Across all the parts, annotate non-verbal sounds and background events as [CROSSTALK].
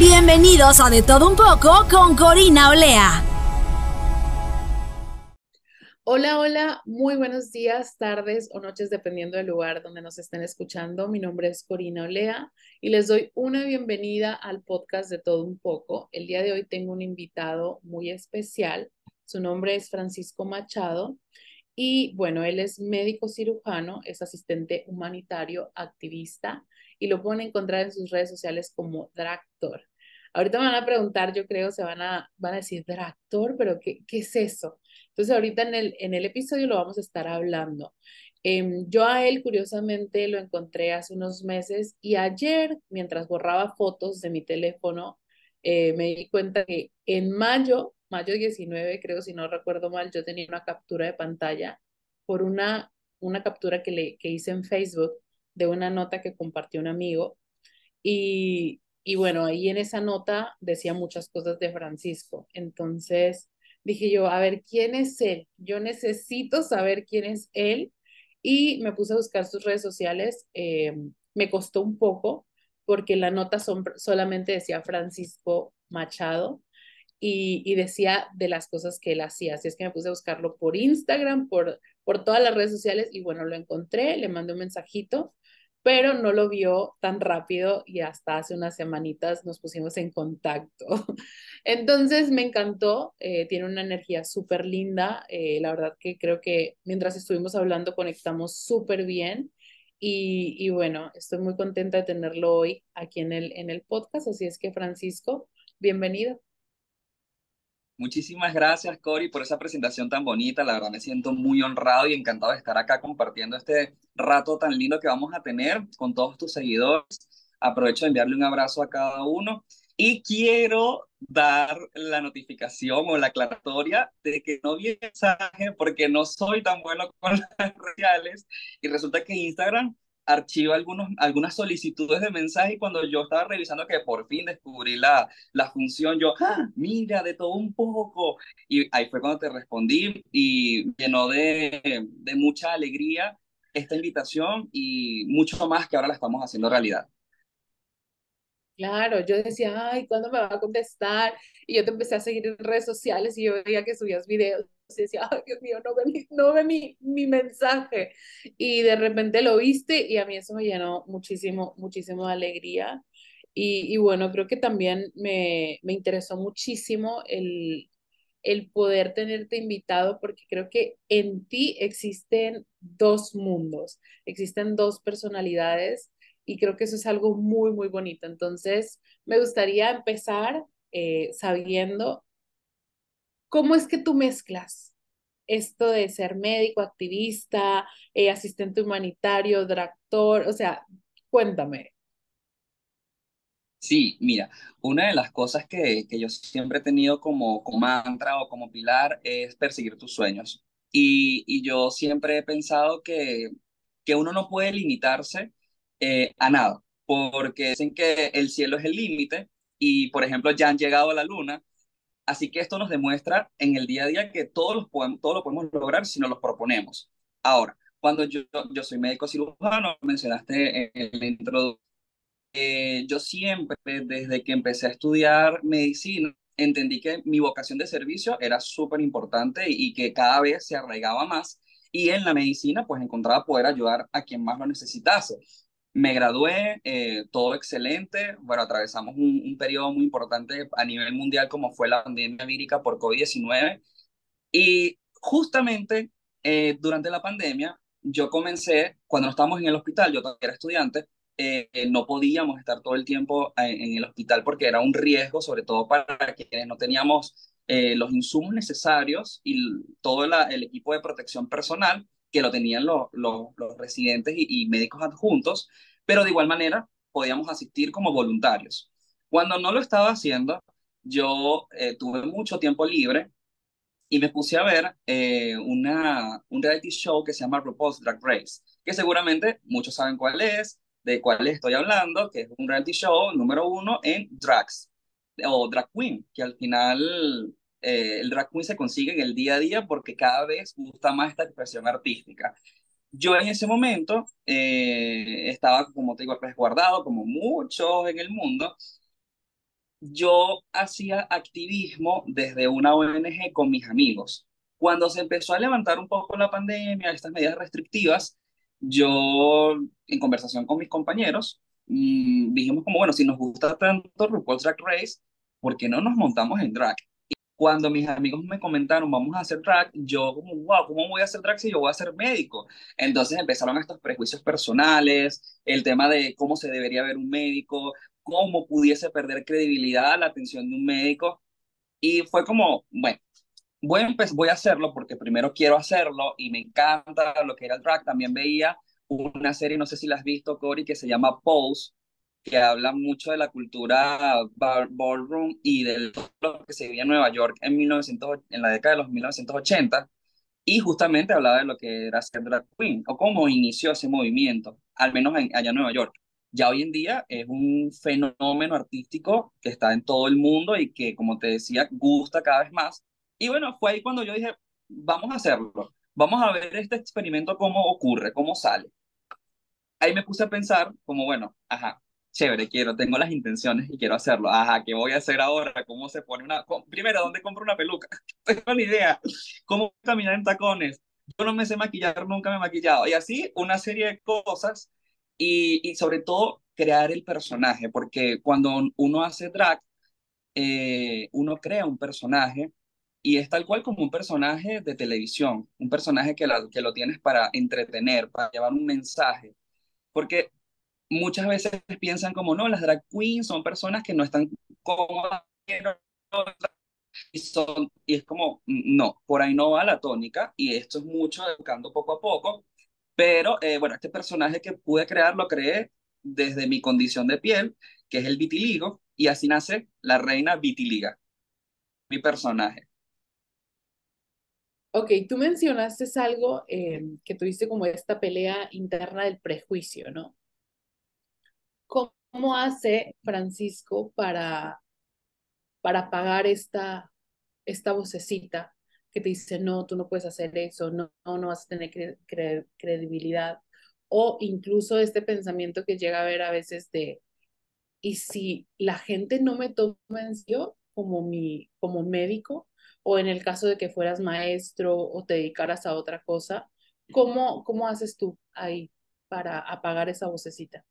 Bienvenidos a De todo un poco con Corina Olea. Hola, hola, muy buenos días, tardes o noches, dependiendo del lugar donde nos estén escuchando. Mi nombre es Corina Olea y les doy una bienvenida al podcast de Todo un poco. El día de hoy tengo un invitado muy especial. Su nombre es Francisco Machado y bueno, él es médico cirujano, es asistente humanitario, activista y lo pueden encontrar en sus redes sociales como Dractor. Ahorita me van a preguntar, yo creo, se van a, van a decir, Dractor, pero ¿qué, qué es eso? Entonces, ahorita en el, en el episodio lo vamos a estar hablando. Em, yo a él, curiosamente, lo encontré hace unos meses y ayer, mientras borraba fotos de mi teléfono, eh, me di cuenta que en mayo, mayo 19, creo, si no recuerdo mal, yo tenía una captura de pantalla por una, una captura que, le, que hice en Facebook de una nota que compartió un amigo. Y, y bueno, ahí en esa nota decía muchas cosas de Francisco. Entonces, dije yo, a ver, ¿quién es él? Yo necesito saber quién es él y me puse a buscar sus redes sociales. Eh, me costó un poco porque la nota solamente decía Francisco Machado y, y, decía de las cosas que él hacía. Así es que me puse a buscarlo por Instagram, por, por todas las redes sociales y bueno, lo encontré, le mandé un mensajito pero no lo vio tan rápido y hasta hace unas semanitas nos pusimos en contacto. [LAUGHS] Entonces me encantó, eh, tiene una energía súper linda, eh, la verdad que creo que mientras estuvimos hablando conectamos súper bien y, y, bueno, estoy muy contenta de tenerlo hoy aquí en el, en el podcast, así es que Francisco, bienvenido. Muchísimas gracias, Cori, por esa presentación tan bonita. La verdad me siento muy honrado y encantado de estar acá compartiendo este rato tan lindo que vamos a tener con todos tus seguidores. Aprovecho de enviarle un abrazo a cada uno y quiero dar la notificación o la aclaratoria de que no vi mensaje porque no soy tan bueno con [LAUGHS] las redes sociales y resulta que Instagram archiva algunos, algunas solicitudes de mensaje y cuando yo estaba revisando que por fin descubrí la, la función, yo, ¡Ah, mira, de todo un poco. Y ahí fue cuando te respondí y llenó de, de mucha alegría esta invitación y mucho más que ahora la estamos haciendo realidad. Claro, yo decía, ay, ¿cuándo me va a contestar? Y yo te empecé a seguir en redes sociales y yo veía que subías videos y decía, ay, Dios mío, no ve, mi, no ve mi, mi mensaje. Y de repente lo viste y a mí eso me llenó muchísimo, muchísimo de alegría. Y, y bueno, creo que también me, me interesó muchísimo el, el poder tenerte invitado porque creo que en ti existen dos mundos, existen dos personalidades y creo que eso es algo muy, muy bonito. Entonces, me gustaría empezar eh, sabiendo cómo es que tú mezclas esto de ser médico, activista, eh, asistente humanitario, director, o sea, cuéntame. Sí, mira, una de las cosas que, que yo siempre he tenido como, como mantra o como pilar es perseguir tus sueños. Y, y yo siempre he pensado que, que uno no puede limitarse eh, a nada, porque dicen que el cielo es el límite y, por ejemplo, ya han llegado a la luna. Así que esto nos demuestra en el día a día que todos, los podemos, todo lo podemos lograr si nos lo proponemos. Ahora, cuando yo, yo soy médico cirujano, mencionaste en el intro, eh, yo siempre, desde que empecé a estudiar medicina, entendí que mi vocación de servicio era súper importante y que cada vez se arraigaba más. Y en la medicina, pues encontraba poder ayudar a quien más lo necesitase. Me gradué, eh, todo excelente. Bueno, atravesamos un, un, periodo muy importante a nivel mundial como fue la pandemia vírica por COVID-19. Y justamente eh, durante la pandemia, yo comencé, cuando estábamos en el hospital, yo todavía era estudiante, eh, no podíamos estar todo el tiempo en, en, el hospital porque era un riesgo, sobre todo para quienes no teníamos los insumos necesarios y todo la, el equipo de protección personal que lo tenían los, los, residentes y, médicos adjuntos, pero de igual manera podíamos asistir como voluntarios. Cuando no lo estaba haciendo, yo eh, tuve mucho tiempo libre y me puse a ver eh, una, un reality show que se llama RuPaul's Drag Race, que seguramente muchos saben cuál es, de cuál estoy hablando, que es un reality show número uno en drags o drag queen, que al final eh, el drag queen se consigue en el día a día porque cada vez gusta más esta expresión artística. Yo en ese momento eh, estaba, como te digo, resguardado, como muchos en el mundo. Yo hacía activismo desde una ONG con mis amigos. Cuando se empezó a levantar un poco la pandemia, estas medidas restrictivas, yo, en conversación con mis compañeros, mmm, dijimos como, bueno, si nos gusta tanto RuPaul's Drag Race, ¿por qué no nos montamos en drag? Cuando mis amigos me comentaron, vamos a hacer drag, yo como, wow, ¿cómo voy a hacer drag si yo voy a ser médico? Entonces empezaron estos prejuicios personales, el tema de cómo se debería ver un médico, cómo pudiese perder credibilidad la atención de un médico. Y fue como, bueno, voy a, voy a hacerlo porque primero quiero hacerlo y me encanta lo que era el drag. También veía una serie, no sé si la has visto, Cory, que se llama Pose, que habla mucho de la cultura ballroom y de lo que se vivía en Nueva York en, 1900, en la década de los 1980, y justamente hablaba de lo que era ser drag queen, o cómo inició ese movimiento, al menos allá en Nueva York. Ya hoy en día es un fenómeno artístico que está en todo el mundo y que, como te decía, gusta cada vez más. Y bueno, fue ahí cuando yo dije, vamos a hacerlo, vamos a ver este experimento cómo ocurre, cómo sale. Ahí me puse a pensar como, bueno, ajá, chévere, quiero, tengo las intenciones y quiero hacerlo. Ajá, ¿qué voy a hacer ahora? ¿Cómo se pone una... Primero, ¿dónde compro una peluca? No [LAUGHS] tengo ni idea. ¿Cómo caminar en tacones? Yo no me sé maquillar, nunca me he maquillado. Y así, una serie de cosas y, y sobre todo crear el personaje, porque cuando uno hace drag, eh, uno crea un personaje y es tal cual como un personaje de televisión, un personaje que, la, que lo tienes para entretener, para llevar un mensaje. Porque muchas veces piensan como, no, las drag queens son personas que no están cómodas y, son, y es como, no, por ahí no va la tónica y esto es mucho educando poco a poco, pero eh, bueno, este personaje que pude crear lo creé desde mi condición de piel, que es el vitiligo, y así nace la reina vitiliga, mi personaje. Ok, tú mencionaste algo eh, que tuviste como esta pelea interna del prejuicio, ¿no? ¿Cómo hace Francisco para, para pagar esta, esta vocecita que te dice, no, tú no puedes hacer eso, no, no, vas a tener credibilidad? O incluso este pensamiento que llega a ver a veces de, ¿y si la gente no me toma en serio como, mi, como médico? O en el caso de que fueras maestro o te dedicaras a otra cosa, ¿cómo, cómo haces tú ahí para apagar esa vocecita?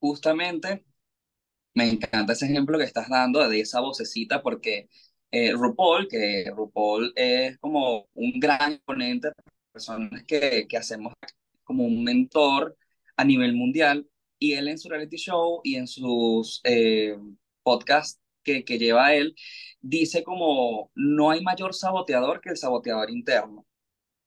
Justamente me encanta ese ejemplo que estás dando de esa vocecita porque eh, RuPaul, que RuPaul es como un gran exponente de personas que, que hacemos como un mentor a nivel mundial y él en su reality show y en sus eh, podcasts que, que lleva él, dice como no hay mayor saboteador que el saboteador interno.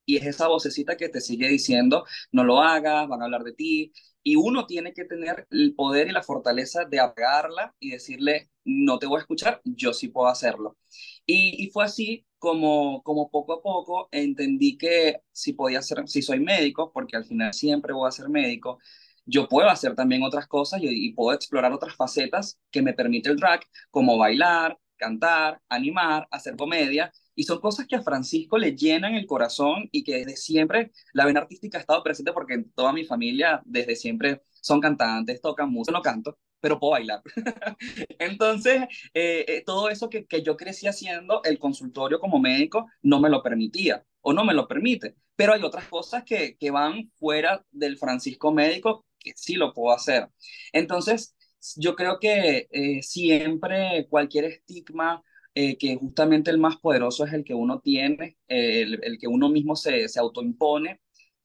Y es esa vocecita que te sigue diciendo, no lo hagas, van a hablar de ti, y uno tiene que tener el poder y la fortaleza de apagarla y decirle, no te voy a escuchar, yo sí puedo hacerlo. Y, y fue así como, como poco a poco entendí que si podía ser, si soy médico, porque al final siempre voy a ser médico, yo puedo hacer también otras cosas y, y puedo explorar otras facetas que me permite el drag, como bailar, cantar, animar, hacer comedia, y son cosas que a Francisco le llenan el corazón y que desde siempre la vena artística ha estado presente porque toda mi familia desde siempre son cantantes, tocan música, no canto, pero puedo bailar. [LAUGHS] Entonces, eh, eh, todo eso que, que yo crecí haciendo, el consultorio como médico no me lo permitía o no me lo permite. Pero hay otras cosas que, que van fuera del Francisco médico que sí lo puedo hacer. Entonces, yo creo que eh, siempre cualquier estigma eh, que justamente el más poderoso es el que uno tiene, el, que uno mismo se, se autoimpone.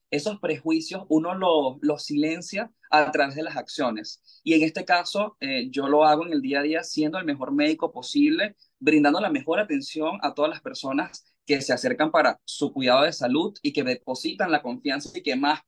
Esos prejuicios uno los lo silencia a través de las acciones. Y en este caso, eh, yo lo hago en el día a día siendo el mejor médico posible, brindando la mejor atención a todas las personas que se acercan para su cuidado de salud y que depositan la confianza y que más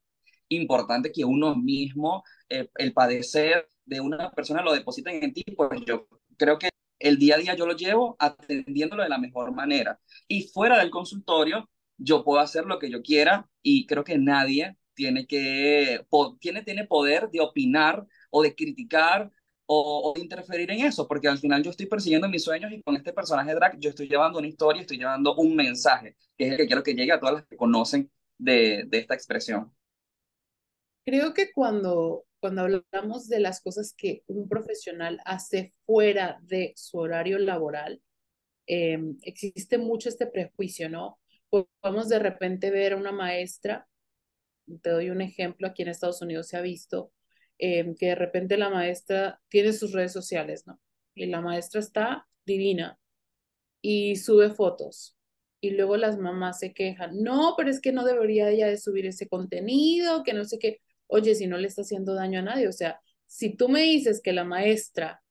importante que uno mismo, eh, el padecer de una persona lo depositen en ti, pues yo creo que el día a día yo lo llevo atendiéndolo de la mejor manera. Y fuera del consultorio, yo puedo hacer lo que yo quiera y creo que nadie tiene que tiene, tiene poder de opinar o de criticar o, de interferir en eso, porque al final yo estoy persiguiendo mis sueños y con este personaje drag yo estoy llevando una historia, estoy llevando un mensaje, que es el que quiero que llegue a todas las que conocen de, de esta expresión. Creo que cuando, cuando hablamos de las cosas que un profesional hace fuera de su horario laboral, em, existe mucho este prejuicio, ¿no? Podemos de repente ver a una maestra, te doy un ejemplo, aquí en Estados Unidos se ha visto, em, que de repente la maestra tiene sus redes sociales, ¿no? Y la maestra está divina y sube fotos. Y luego las mamás se quejan, no, pero es que no debería ella de subir ese contenido, que no sé qué oye, si no le está haciendo daño a nadie, o sea, si tú me dices que la maestra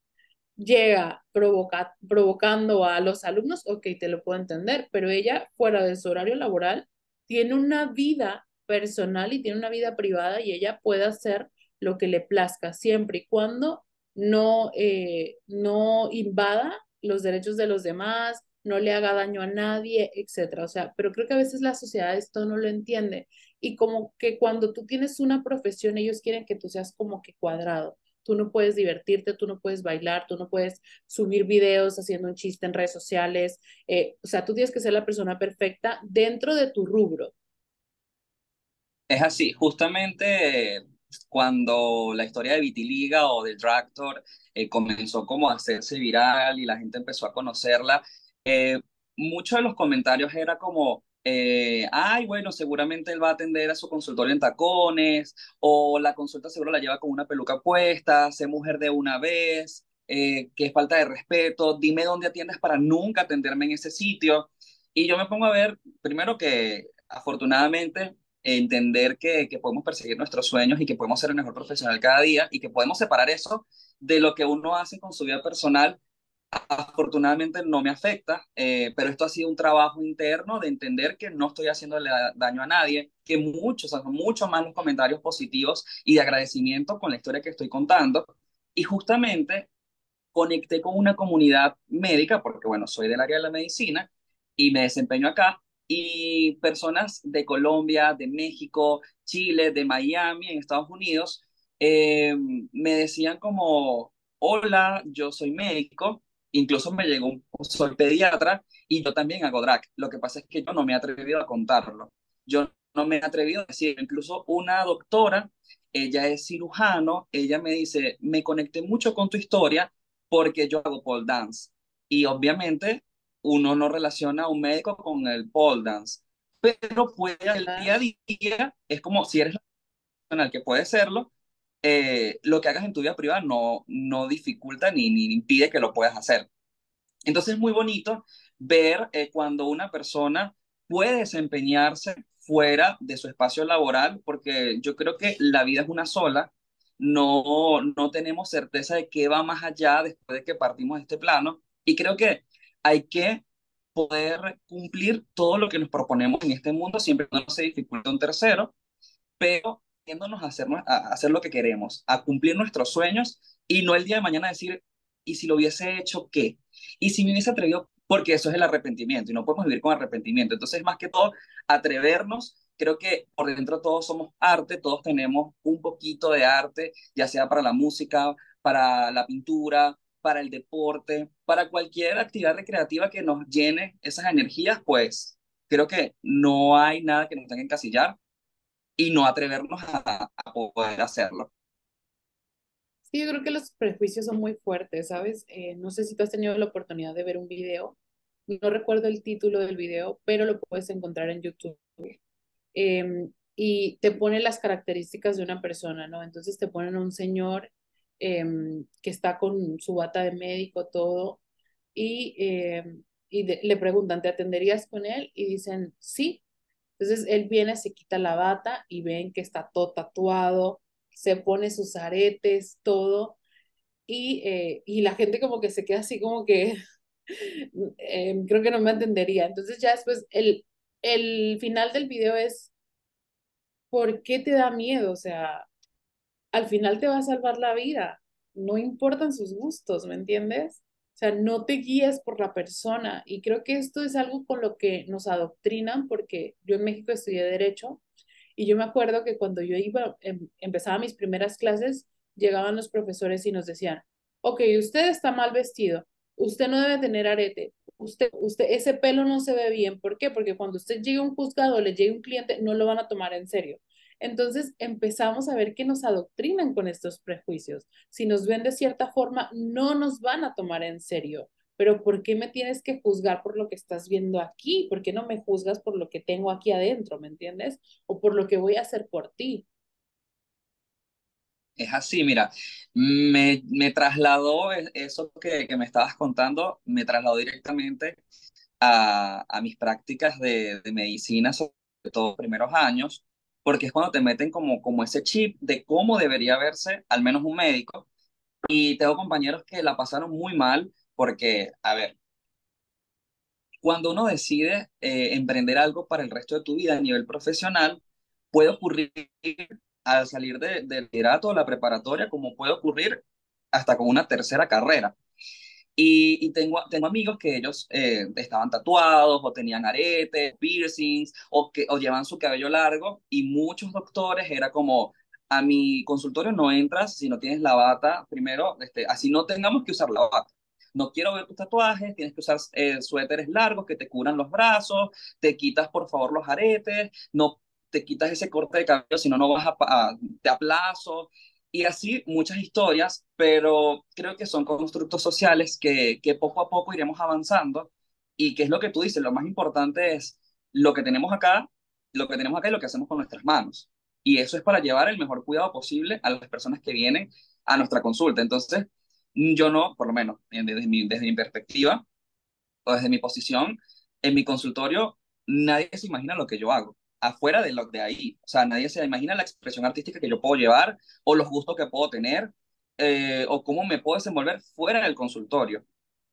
llega provocando a los alumnos, ok, te lo puedo entender, pero ella fuera de su horario laboral tiene una vida personal y tiene una vida privada y ella puede hacer lo que le plazca siempre y cuando no, eh, no invada los derechos de los demás, no le haga daño a nadie, etcétera. O sea, pero creo que a veces la sociedad esto no lo entiende y como que cuando tú tienes una profesión, ellos quieren que tú seas como que cuadrado. Tú no puedes divertirte, tú no puedes bailar, tú no puedes subir videos haciendo un chiste en redes sociales. Eh, o sea, tú tienes que ser la persona perfecta dentro de tu rubro. Es así, justamente cuando la historia de Vitiliga o del Tractor eh, comenzó como a hacerse viral y la gente empezó a conocerla, eh, muchos de los comentarios era como, eh, ay, bueno, seguramente él va a atender a su consultorio en tacones, o la consulta seguro la lleva con una peluca puesta, sé mujer de una vez, eh, que falta de respeto, dime dónde atiendes para nunca atenderme en ese sitio. Y yo me pongo a ver, primero que afortunadamente entender que, que podemos perseguir nuestros sueños y que podemos ser el mejor profesional cada día y que podemos separar eso de lo que uno hace con su vida personal afortunadamente no me afecta, eh, pero esto ha sido un trabajo interno de entender que no estoy haciéndole daño a nadie, que muchos, son muchos más los comentarios positivos y de agradecimiento con la historia que estoy contando. Y justamente conecté con una comunidad médica, porque bueno, soy del área de la medicina y me desempeño acá, y personas de Colombia, de México, Chile, de Miami, en Estados Unidos, eh, me decían como, hola, yo soy médico, Incluso me llegó un, soy pediatra y yo también hago drag. Lo que pasa es que yo no me he atrevido a contarlo. Yo no me he atrevido a decir, incluso una doctora, ella es cirujano, ella me dice, me conecté mucho con tu historia porque yo hago pole dance. Y obviamente uno no relaciona a un médico con el pole dance, pero puede el día a día, es como si eres la persona que puede serlo, eh, lo que hagas en tu vida privada no, no dificulta ni, ni impide que lo puedas hacer. Entonces es muy bonito ver eh, cuando una persona puede desempeñarse fuera de su espacio laboral, porque yo creo que la vida es una sola, no, no tenemos certeza de qué va más allá después de que partimos de este plano, y creo que hay que poder cumplir todo lo que nos proponemos en este mundo, siempre no se dificulta un tercero, pero a hacer, a hacer lo que queremos, a cumplir nuestros sueños y no el día de mañana decir, ¿y si lo hubiese hecho qué? ¿Y si me hubiese atrevido? Porque eso es el arrepentimiento y no podemos vivir con arrepentimiento. Entonces, más que todo, atrevernos. Creo que por dentro todos somos arte, todos tenemos un poquito de arte, ya sea para la música, para la pintura, para el deporte, para cualquier actividad recreativa que nos llene esas energías, pues creo que no hay nada que nos tenga que encasillar y no atrevernos a, poder hacerlo. Sí, yo creo que los prejuicios son muy fuertes, ¿sabes? Eh, no sé si tú has tenido la oportunidad de ver un video, no recuerdo el título del video, pero lo puedes encontrar en YouTube. Em, y te pone las características de una persona, ¿no? Entonces te ponen a un señor em, que está con su bata de médico, todo, y, em, y le preguntan, ¿te atenderías con él? Y dicen, sí, entonces él viene, se quita la bata y ven que está todo tatuado, se pone sus aretes, todo, y, eh, y la gente como que se queda así como que, [LAUGHS] em, creo que no me entendería. Entonces ya después el, el final del video es, ¿por qué te da miedo? O sea, al final te va a salvar la vida, no importan sus gustos, ¿me entiendes? O sea, no te guíes por la persona. Y creo que esto es algo con lo que nos adoctrinan, porque yo en México estudié Derecho y yo me acuerdo que cuando yo iba, em, empezaba mis primeras clases, llegaban los profesores y nos decían, ok, usted está mal vestido, usted no debe tener arete, usted, usted, ese pelo no se ve bien. ¿Por qué? Porque cuando usted llegue a un juzgado, le llegue un cliente, no lo van a tomar en serio. Entonces empezamos a ver que nos adoctrinan con estos prejuicios. Si nos ven de cierta forma, no nos van a tomar en serio. Pero ¿por qué me tienes que juzgar por lo que estás viendo aquí? ¿Por qué no me juzgas por lo que tengo aquí adentro? ¿Me entiendes? O por lo que voy a hacer por ti. Es así, mira, me, me trasladó e, eso que, que, me estabas contando, me trasladó directamente a, a mis prácticas de, de medicina, sobre todo primeros años, porque es cuando te meten como, como ese chip de cómo debería verse al menos un médico. Y tengo compañeros que la pasaron muy mal porque, a ver, cuando uno decide eh, emprender algo para el resto de tu vida a nivel profesional, puede ocurrir al salir de, del bachillerato o la preparatoria, como puede ocurrir hasta con una tercera carrera. Y, y, tengo, tengo amigos que ellos eh, estaban tatuados o tenían aretes, piercings o, que, o llevan su cabello largo y muchos doctores era como, a mi consultorio no entras si no tienes la bata, primero, este, así no tengamos que usar la bata. No quiero ver tus tatuajes, tienes que usar eh, suéteres largos que te cubran los brazos, te quitas por favor los aretes, no te quitas ese corte de cabello, si no, no vas a, a, te aplazo. Y así muchas historias, pero creo que son constructos sociales que, que poco a poco iremos avanzando y que es lo que tú dices, lo más importante es lo que tenemos acá, lo que tenemos acá y lo que hacemos con nuestras manos. Y eso es para llevar el mejor cuidado posible a las personas que vienen a nuestra consulta. Entonces, yo no, por lo menos desde mi, desde mi perspectiva o desde mi posición, en mi consultorio, nadie se imagina lo que yo hago afuera de lo de ahí. O sea, nadie se imagina la expresión artística que yo puedo llevar o los gustos que puedo tener eh, o cómo me puedo desenvolver fuera del consultorio.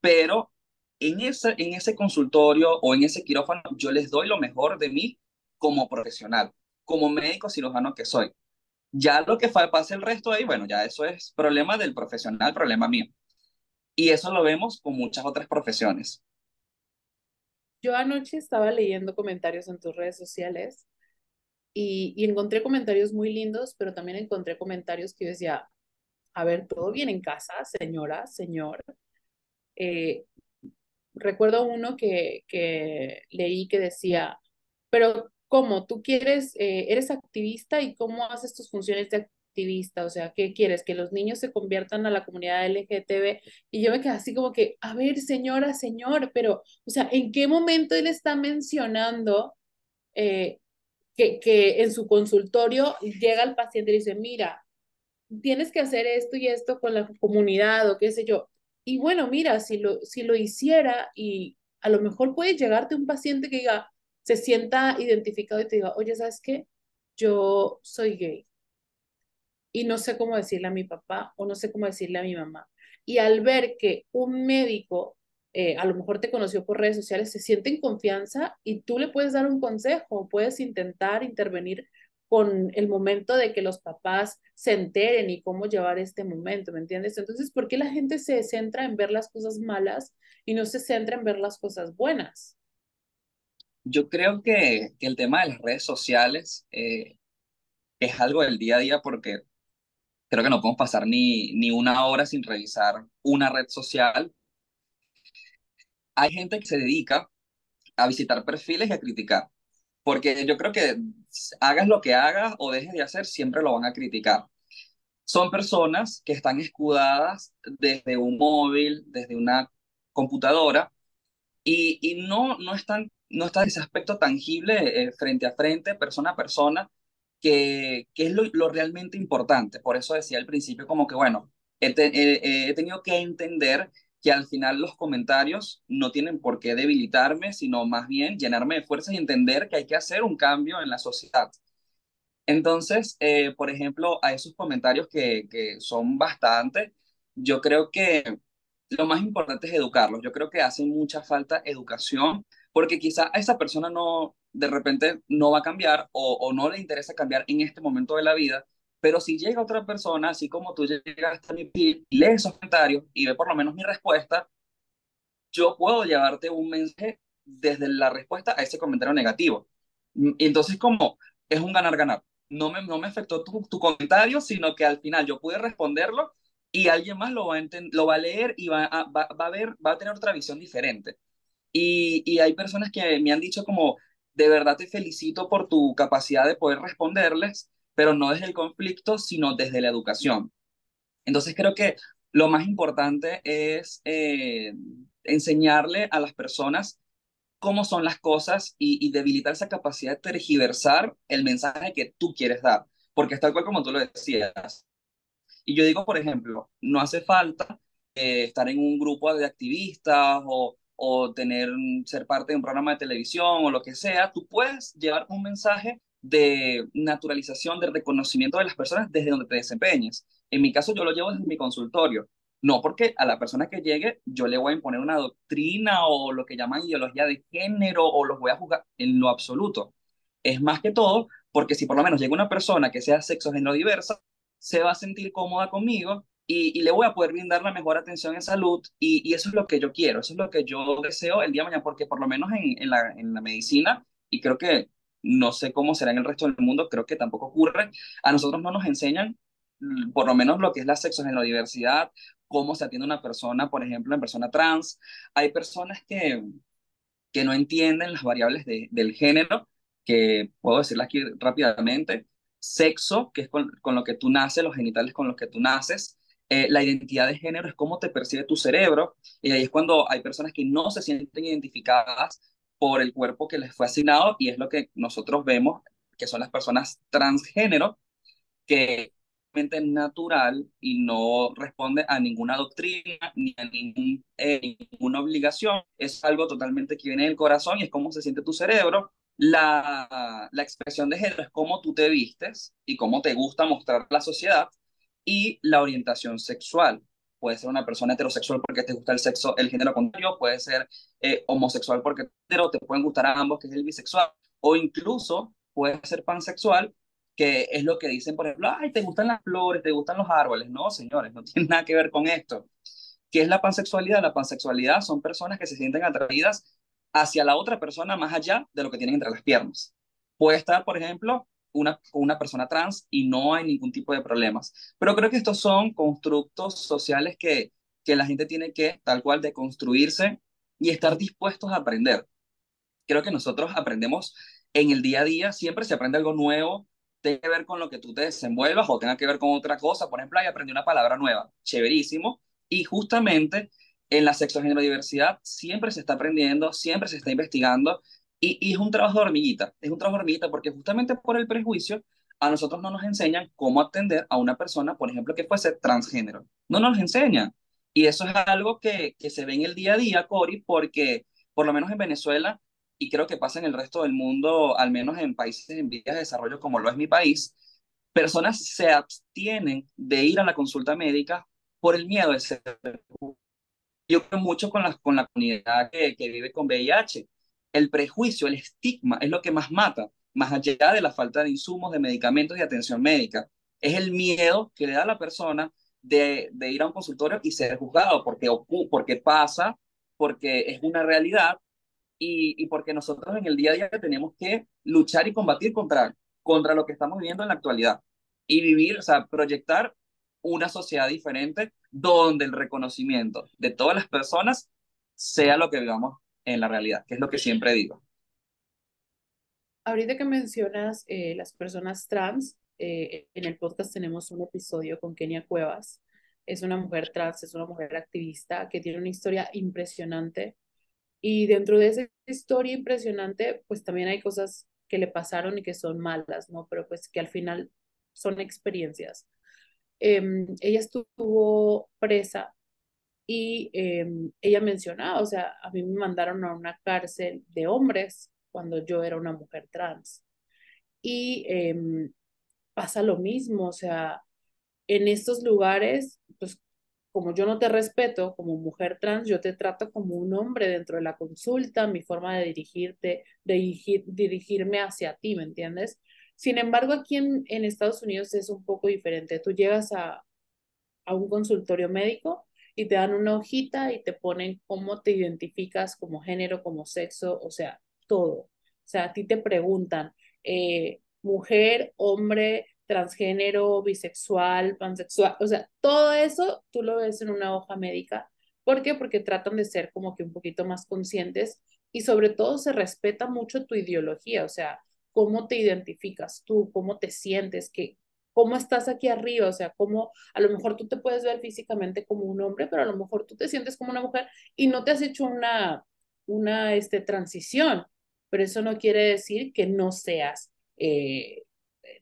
Pero en ese, en ese consultorio o en ese quirófano yo les doy lo mejor de mí como profesional, como médico cirujano que soy. Ya lo que pase el resto ahí, bueno, ya eso es problema del profesional, problema mío. Y eso lo vemos con muchas otras profesiones. Yo anoche estaba leyendo comentarios en tus redes sociales y, encontré comentarios muy lindos, pero también encontré comentarios que yo decía, a ver, ¿todo bien en casa, señora, señor? Eh, recuerdo uno que, que leí que decía, pero ¿cómo? ¿Tú quieres, eh, eres activista y cómo haces tus funciones de activista, o sea, ¿qué quieres? Que los niños se conviertan a la comunidad LGTB. Y yo me quedé así como que, a ver, señora, señor, pero, o sea, ¿en qué momento él está mencionando eh, que, que en su consultorio llega el paciente y dice, mira, tienes que hacer esto y esto con la comunidad o qué sé yo? Y bueno, mira, si lo, si lo hiciera y a lo mejor puede llegarte un paciente que diga, se sienta identificado y te diga, oye, ¿sabes qué? Yo soy gay y no sé cómo decirle a mi papá o no sé cómo decirle a mi mamá. Y al ver que un médico eh, a lo mejor te conoció por redes sociales, se siente en confianza y tú le puedes dar un consejo, puedes intentar intervenir con el momento de que los papás se enteren y cómo llevar este momento, ¿me entiendes? Entonces, ¿por qué la gente se centra en ver las cosas malas y no se centra en ver las cosas buenas? Yo creo que, el tema de las redes sociales eh, es algo del día a día porque creo que no podemos pasar ni, ni una hora sin revisar una red social. Hay gente que se dedica a visitar perfiles y a criticar, porque yo creo que hagas lo que hagas o dejes de hacer, siempre lo van a criticar. Son personas que están escudadas desde un móvil, desde una computadora, y, y no, no, están, no está ese aspecto tangible eh, frente a frente, persona a persona, que, es lo, realmente importante. Por eso decía al principio como que, bueno, he, he, tenido que entender que al final los comentarios no tienen por qué debilitarme, sino más bien llenarme de fuerzas y entender que hay que hacer un cambio en la sociedad. Entonces, eh, por ejemplo, a esos comentarios que, que son bastante, yo creo que lo más importante es educarlos. Yo creo que hace mucha falta educación, porque quizá a esa persona no, de repente no va a cambiar o, no le interesa cambiar en este momento de la vida, pero si llega otra persona, así como tú llegaste a mi feed y lees esos comentarios y ve por lo menos mi respuesta, yo puedo llevarte un mensaje desde la respuesta a ese comentario negativo. Mm, y entonces, como es un ganar-ganar. No me, no me afectó tu, tu, comentario, sino que al final yo pude responderlo y alguien más lo va a, lo va a leer y va a, va, va, a ver, va a tener otra visión diferente. Y, y hay personas que me han dicho como, de verdad te felicito por tu capacidad de poder responderles, pero no desde el conflicto, sino desde la educación. Entonces creo que lo más importante es eh, enseñarle a las personas cómo son las cosas y, debilitar esa capacidad de tergiversar el mensaje que tú quieres dar, porque es tal cual como tú lo decías. Y yo digo, por ejemplo, no hace falta eh, estar en un grupo de activistas o, o tener, ser parte de un programa de televisión o lo que sea, tú puedes llevar un mensaje de naturalización, de reconocimiento de las personas desde donde te desempeñes. En mi caso, yo lo llevo desde mi consultorio. No porque a la persona que llegue yo le voy a imponer una doctrina o lo que llaman ideología de género o los voy a juzgar en lo absoluto. Es más que todo porque si por lo menos llega una persona que sea sexo género diversa, se va a sentir cómoda conmigo y, y, le voy a poder brindar la mejor atención en salud y, y, eso es lo que yo quiero, eso es lo que yo deseo el día de mañana, porque por lo menos en, en, la, en la medicina, y creo que no sé cómo será en el resto del mundo, creo que tampoco ocurre, a nosotros no nos enseñan mm, por lo menos lo que es la diversidad cómo se atiende una persona, por ejemplo, en persona trans. Hay personas que, que no entienden las variables de, del género, que puedo decirlas aquí rápidamente, sexo, que es con, con, lo que tú naces, los genitales con los que tú naces, eh, la identidad de género es cómo te percibe tu cerebro, y ahí es cuando hay personas que no se sienten identificadas por el cuerpo que les fue asignado, y es lo que nosotros vemos, que son las personas transgénero, que natural y no responde a ninguna doctrina ni a eh, ninguna obligación. Es algo totalmente que viene del corazón y es cómo se siente tu cerebro. La, la expresión de género es cómo tú te vistes y cómo te gusta mostrar la sociedad y la orientación sexual. Puede ser una persona heterosexual porque te gusta el sexo, el género contrario, puede ser eh, homosexual porque te pueden gustar ambos, que es el bisexual, o incluso puede ser pansexual que es lo que dicen, por ejemplo, ay, te gustan las flores, te gustan los árboles. No, señores, no [LAUGHS] tiene nada que ver con esto. ¿Qué es la pansexualidad? La pansexualidad son personas que se sienten atraídas hacia la otra persona más allá de lo que tienen entre las piernas. Puede estar, por ejemplo, una, una persona trans y no hay ningún tipo de problemas. Pero creo que estos son constructos sociales que, que la gente tiene que, tal cual, deconstruirse y estar dispuestos a aprender. Creo que nosotros aprendemos en el día a día, siempre se aprende algo nuevo, tenga que ver con lo que tú te desenvuelvas o tenga que ver con otra cosa. Por ejemplo, ahí aprendí una palabra nueva, chéverísimo, y justamente en la diversidad siempre se está aprendiendo, siempre se está investigando, y, y, es un trabajo de hormiguita, es un trabajo de hormiguita porque justamente por el prejuicio a nosotros no nos enseñan cómo atender a una persona, por ejemplo, que fuese transgénero. No nos enseñan. Y eso es algo que, que se ve en el día a día, Cori, porque por lo menos en Venezuela y creo que pasa en el resto del mundo, al menos en países en vías de desarrollo como lo es mi país, personas se abstienen de ir a la consulta médica por el miedo de ser. Yo creo mucho con la, con la comunidad que, que vive con VIH. El prejuicio, el estigma es lo que más mata, más allá de la falta de insumos, de medicamentos y atención médica. Es el miedo que le da a la persona de, ir a un consultorio y ser juzgado porque, porque pasa, porque es una realidad y, y, porque nosotros en el día a día tenemos que luchar y combatir contra, contra lo que estamos viviendo en la actualidad y vivir, o sea, proyectar una sociedad diferente donde el reconocimiento de todas las personas sea lo que vivamos en la realidad, que es lo que siempre digo. Ahorita que mencionas eh, las personas trans, eh, en el podcast tenemos un episodio con Kenia Cuevas. Es una mujer trans, es una mujer activista que tiene una historia impresionante y dentro de esa historia impresionante, pues también hay cosas que le pasaron y que son malas, ¿no? Pero pues que al final son experiencias. Eh, ella estuvo presa y eh, ella mencionaba, o sea, a mí me mandaron a una cárcel de hombres cuando yo era una mujer trans. Y eh, pasa lo mismo, o sea, en estos lugares, pues como yo no te respeto como mujer trans, yo te trato como un hombre dentro de la consulta, mi forma de dirigirte, de dirigirme hacia ti, ¿me entiendes? Sin embargo, aquí en, en Estados Unidos es un poco diferente. Tú llegas a, a un consultorio médico y te dan una hojita y te ponen cómo te identificas como género, como sexo, o sea, todo. O sea, a ti te preguntan, eh, mujer, hombre, transgénero, bisexual, pansexual, o sea, todo eso tú lo ves en una hoja médica. ¿Por qué? Porque tratan de ser como que un poquito más conscientes y sobre todo se respeta mucho tu ideología, o sea, cómo te identificas tú, cómo te sientes, que, cómo estás aquí arriba, o sea, cómo a lo mejor tú te puedes ver físicamente como un hombre, pero a lo mejor tú te sientes como una mujer y no te has hecho una, una este, transición, pero eso no quiere decir que no seas eh,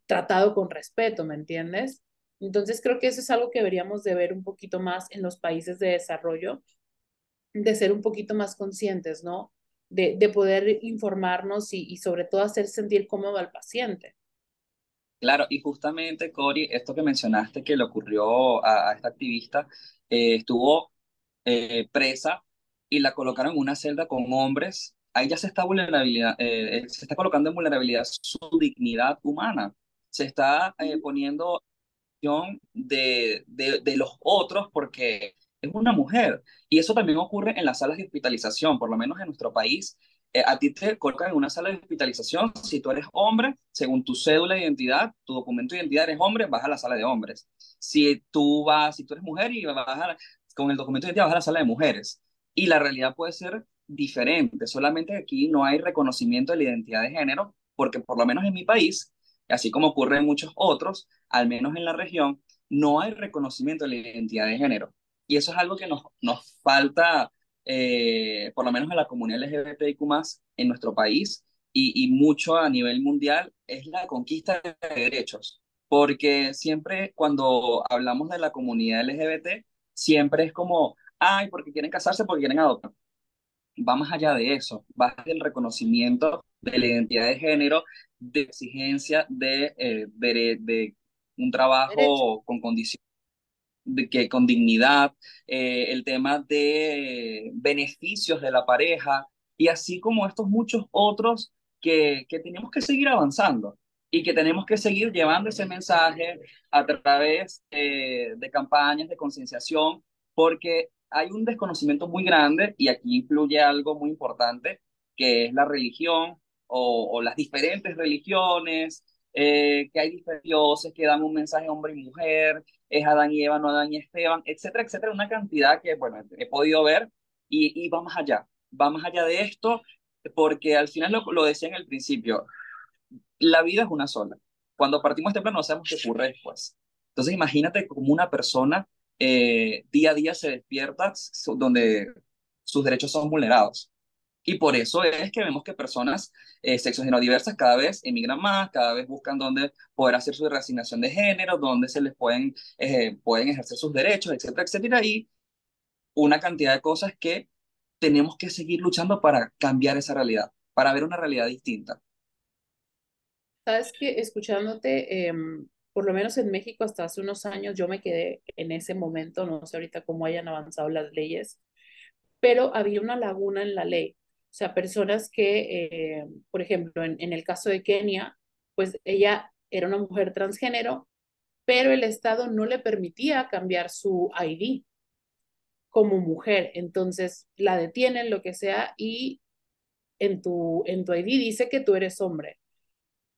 tratado con respeto, ¿me entiendes? Entonces creo que eso es algo que deberíamos de ver un poquito más en los países de desarrollo, de ser un poquito más conscientes, ¿no? De, de poder informarnos y, y sobre todo hacer sentir cómodo al paciente. Claro, y justamente, Cori, esto que mencionaste que le ocurrió a, esta activista, eh, estuvo eh, presa y la colocaron en una celda con hombres. Ahí ya se está vulnerabilidad, eh, se está colocando en vulnerabilidad su dignidad humana. Se está poniendo de, de, de los otros porque es una mujer. Y eso también ocurre en las salas de hospitalización, por lo menos en nuestro país. Eh, a ti te colocan en una sala de hospitalización, si tú eres hombre, según tu cédula de identidad, tu documento de identidad eres hombre, vas a la sala de hombres. Si tú vas, si tú eres mujer y vas a, con el documento de identidad vas a la sala de mujeres. Y la realidad puede ser diferente, solamente aquí no hay reconocimiento de la identidad de género, porque por lo menos en mi país, así como ocurre en muchos otros, al menos en la región, no hay reconocimiento de la identidad de género. Y eso es algo que nos, nos falta eh, por lo menos en la comunidad LGBTIQ en nuestro país y, y mucho a nivel mundial, es la conquista de derechos. Porque siempre cuando hablamos de la comunidad LGBT, siempre es como, ay, porque quieren casarse, porque quieren adoptar. Va más allá de eso, va del reconocimiento de la identidad de género, de exigencia de, eh, de, de, un trabajo con condiciones de que con dignidad, eh, el tema de beneficios de la pareja y así como estos muchos otros que, que tenemos que seguir avanzando y que tenemos que seguir llevando ese mensaje a través de campañas de concienciación, porque hay un desconocimiento muy grande y aquí influye algo muy importante, que es la religión o las diferentes religiones, eh, que hay diferentes dioses que dan un mensaje hombre y mujer, es Adán y Eva, no Adán y Esteban, etcétera, etcétera, una cantidad que, bueno, he podido ver y, y va más allá, va más allá de esto, porque al final lo, lo decía en el principio, la vida es una sola. Cuando partimos este plano no sabemos qué ocurre después. Entonces imagínate como una persona eh, día a día se despierta donde sus derechos son vulnerados. Y por eso es que vemos que personas eh, diversas cada vez emigran más, cada vez buscan dónde poder hacer su reasignación de género, dónde se les pueden, eh, pueden ejercer sus derechos, etcétera, etcétera. Y una cantidad de cosas que tenemos que seguir luchando para cambiar esa realidad, para ver una realidad distinta. Sabes que escuchándote, em, por lo menos en México hasta hace unos años yo me quedé en ese momento, no sé ahorita cómo hayan avanzado las leyes, pero había una laguna en la ley o sea, personas que, eh, por ejemplo, en, el caso de Kenia, pues ella era una mujer transgénero, pero el Estado no le permitía cambiar su ID como mujer. Entonces la detienen, lo que sea, y en tu, en tu ID dice que tú eres hombre.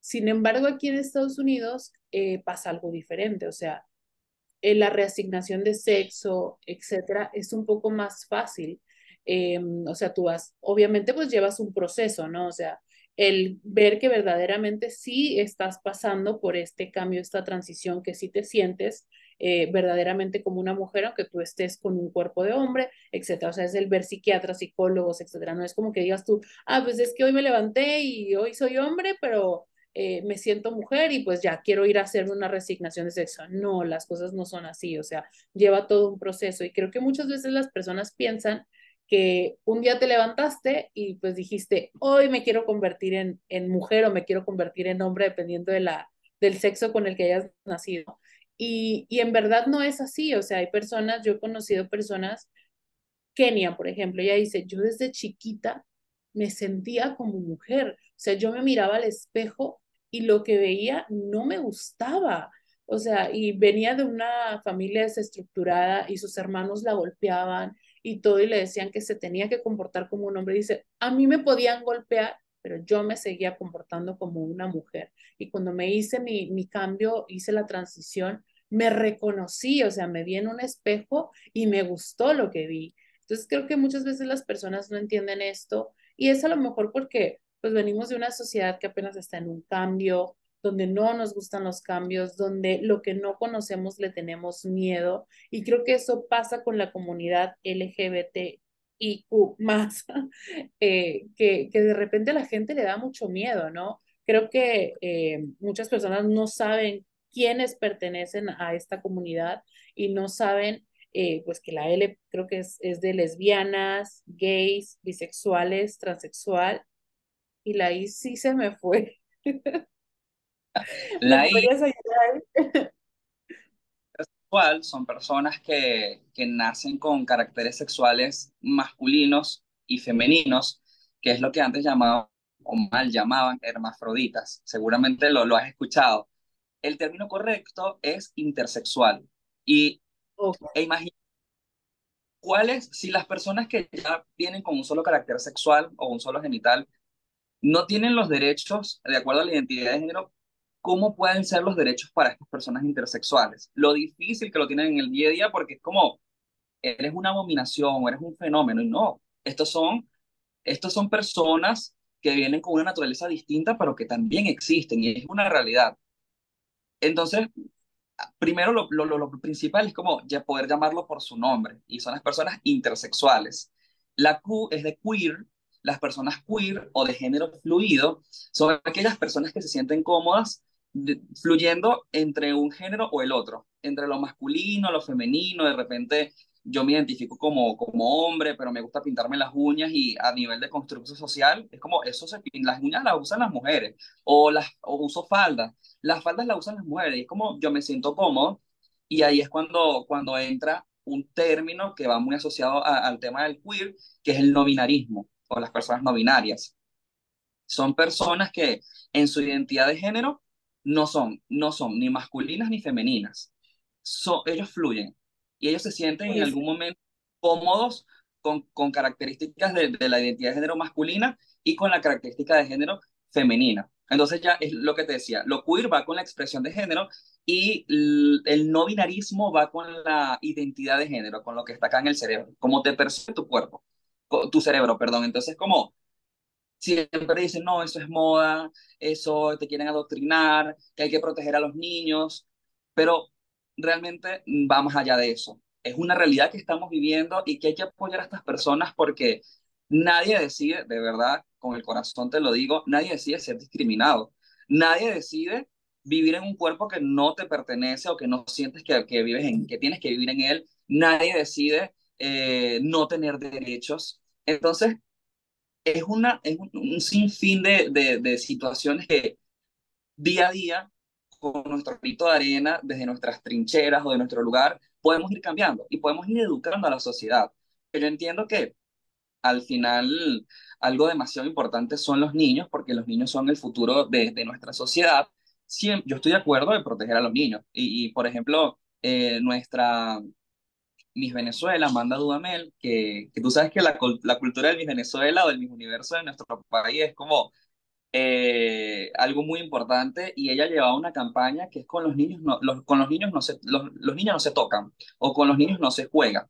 Sin embargo, aquí en Estados Unidos eh, pasa algo diferente, o sea, en la reasignación de sexo, etcétera, es un poco más fácil. Em, o sea, tú vas, obviamente pues llevas un proceso, ¿no? O sea, el ver que verdaderamente sí estás pasando por este cambio, esta transición, que sí te sientes eh, verdaderamente como una mujer, aunque tú estés con un cuerpo de hombre, etcétera. O sea, es el ver psiquiatras, psicólogos, etcétera. No es como que digas tú, ah, pues es que hoy me levanté y hoy soy hombre, pero eh, me siento mujer y pues ya quiero ir a hacer una resignación de sexo. No, las cosas no son así, o sea, lleva todo un proceso y creo que muchas veces las personas piensan que un día te levantaste y pues dijiste, hoy me quiero convertir en, en mujer o me quiero convertir en hombre dependiendo de la, del sexo con el que hayas nacido. Y, y en verdad no es así, o sea, hay personas, yo he conocido personas, Kenia, por ejemplo, ella dice, yo desde chiquita me sentía como mujer, o sea, yo me miraba al espejo y lo que veía no me gustaba, o sea, y venía de una familia desestructurada y sus hermanos la golpeaban y todo y le decían que se tenía que comportar como un hombre. Dice, a mí me podían golpear, pero yo me seguía comportando como una mujer. Y cuando me hice mi, mi cambio, hice la transición, me reconocí, o sea, me vi en un espejo y me gustó lo que vi. Entonces creo que muchas veces las personas no entienden esto y es a lo mejor porque pues venimos de una sociedad que apenas está en un cambio, donde no nos gustan los cambios, donde lo que no conocemos le tenemos miedo. Y creo que eso pasa con la comunidad LGBTIQ [LAUGHS] más, eh, que, que de repente la gente le da mucho miedo, ¿no? Creo que eh, muchas personas no saben quiénes pertenecen a esta comunidad y no saben eh, pues que la L creo que es, es de lesbianas, gays, bisexuales, transexual, y la I sí se me fue. [LAUGHS] [LAUGHS] La I [LAUGHS] sexual son personas que, que nacen con caracteres sexuales masculinos y femeninos, que es lo que antes llamaban o mal llamaban hermafroditas. Seguramente lo, lo has escuchado. El término correcto es intersexual. Y e imagina cuáles, si las personas que ya vienen con un solo carácter sexual o un solo genital no tienen los derechos de acuerdo a la identidad de género, ¿cómo pueden ser los derechos para estas personas intersexuales? Lo difícil que lo tienen en el día a día porque es como, eres una abominación eres un fenómeno y no, estos son, estos son personas que vienen con una naturaleza distinta pero que también existen y es una realidad. Entonces, primero lo, lo, lo, principal es como ya poder llamarlo por su nombre, y son las personas intersexuales. La Q es de queer, las personas queer o de género fluido son aquellas personas que se sienten cómodas fluyendo entre un género o el otro, entre lo masculino, lo femenino, de repente yo me identifico como, como hombre, pero me gusta pintarme las uñas y a nivel de construcción social, es como eso se las uñas las usan las mujeres, o, las, o uso faldas, las faldas las usan las mujeres, y es como yo me siento cómodo, y ahí es cuando, cuando entra un término que va muy asociado al tema del queer, que es el no binarismo, o las personas no binarias. Son personas que en su identidad de género no son, no son ni masculinas ni femeninas. ellos fluyen y ellos se sienten en algún momento cómodos con, con características de, de, la identidad de género masculina y con la característica de género femenina. Entonces ya es lo que te decía, lo queer va con la expresión de género y el no binarismo va con la identidad de género, con lo que está acá en el cerebro, cómo te percibe tu cuerpo, tu cerebro, perdón. Entonces como siempre dicen, no, eso es moda, eso te quieren adoctrinar, que hay que proteger a los niños, pero realmente va más allá de eso. Es una realidad que estamos viviendo y que hay que apoyar a estas personas porque nadie decide, de verdad, con el corazón te lo digo, nadie decide ser discriminado. Nadie decide vivir en un cuerpo que no te pertenece o que no sientes que, que vives en, que tienes que vivir en él. Nadie decide eh, no tener derechos. Entonces, es, una, es un, sinfín de, de, de situaciones que día a día con nuestro grito de arena, desde nuestras trincheras o de nuestro lugar, podemos ir cambiando y podemos ir educando a la sociedad. Pero entiendo que al final algo demasiado importante son los niños, porque los niños son el futuro de, de nuestra sociedad. Siempre, yo estoy de acuerdo de proteger a los niños. Y, y por ejemplo, eh, nuestra Miss Venezuela, Amanda Dudamel, que, que tú sabes que la, la cultura del Miss Venezuela o del Miss Universo de nuestro país es como eh, algo muy importante y ella llevaba una campaña que es con los niños no, los, con los niños no se, los, los, niños no se tocan o con los niños no se juega.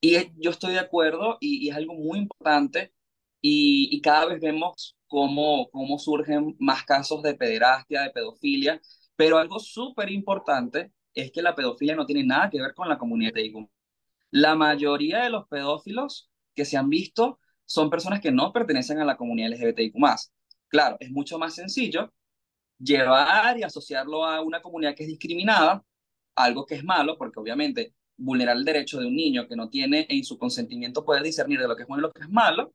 Y yo estoy de acuerdo y, y es algo muy importante y, y, cada vez vemos cómo, cómo surgen más casos de pederastia, de pedofilia, pero algo súper importante es que la pedofilia no tiene nada que ver con la comunidad. La mayoría de los pedófilos que se han visto son personas que no pertenecen a la comunidad LGBTIQ+. Claro, es mucho más sencillo llevar y asociarlo a una comunidad que es discriminada, algo que es malo, porque obviamente vulnerar el derecho de un niño que no tiene en su consentimiento poder discernir de lo que es bueno y lo que es malo,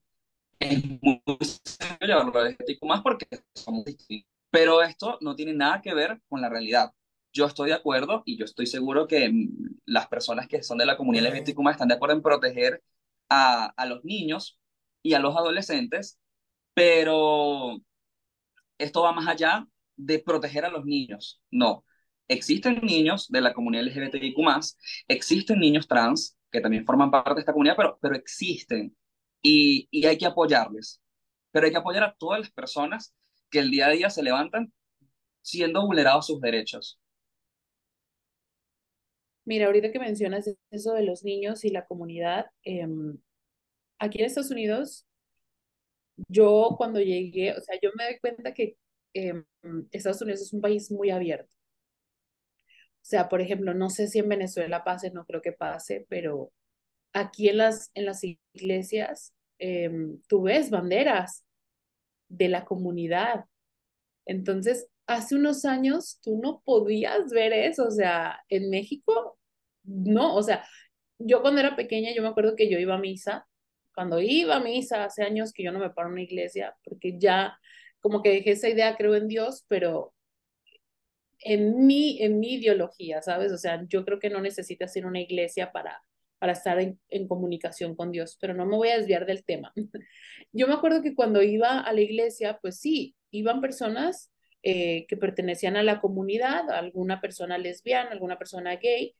es muy sencillo llevarlo a más porque somos distintos. Pero esto no tiene nada que ver con la realidad. Yo estoy de acuerdo y yo estoy seguro que mm, las personas que son de la comunidad LGBTQ están de acuerdo en proteger a, a los niños y a los adolescentes, pero esto va más allá de proteger a los niños. No, existen niños de la comunidad LGBTIQ+, existen niños trans que también forman parte de esta comunidad, pero, pero existen y, y hay que apoyarles. Pero hay que apoyar a todas las personas que el día a día se levantan siendo vulnerados sus derechos. Mira, ahorita que mencionas eso de los niños y la comunidad, em, aquí en Estados Unidos, yo cuando llegué, o sea, yo me doy cuenta que em, Estados Unidos es un país muy abierto. O sea, por ejemplo, no sé si en Venezuela pase, no creo que pase, pero aquí en las, en las iglesias em, tú ves banderas de la comunidad. Entonces, hace unos años tú no podías ver eso, o sea, en México, no, o sea, yo cuando era pequeña, yo me acuerdo que yo iba a misa, cuando iba a misa hace años que yo no me paro en una iglesia, porque ya como que dejé esa idea, creo en Dios, pero en mi, en mi ideología, ¿sabes? O sea, yo creo que no necesitas ir a una iglesia para, para estar en, en, comunicación con Dios, pero no me voy a desviar del tema. [LAUGHS] Yo me acuerdo que cuando iba a la iglesia, pues sí, iban personas eh, que pertenecían a la comunidad, alguna persona lesbiana, alguna persona gay.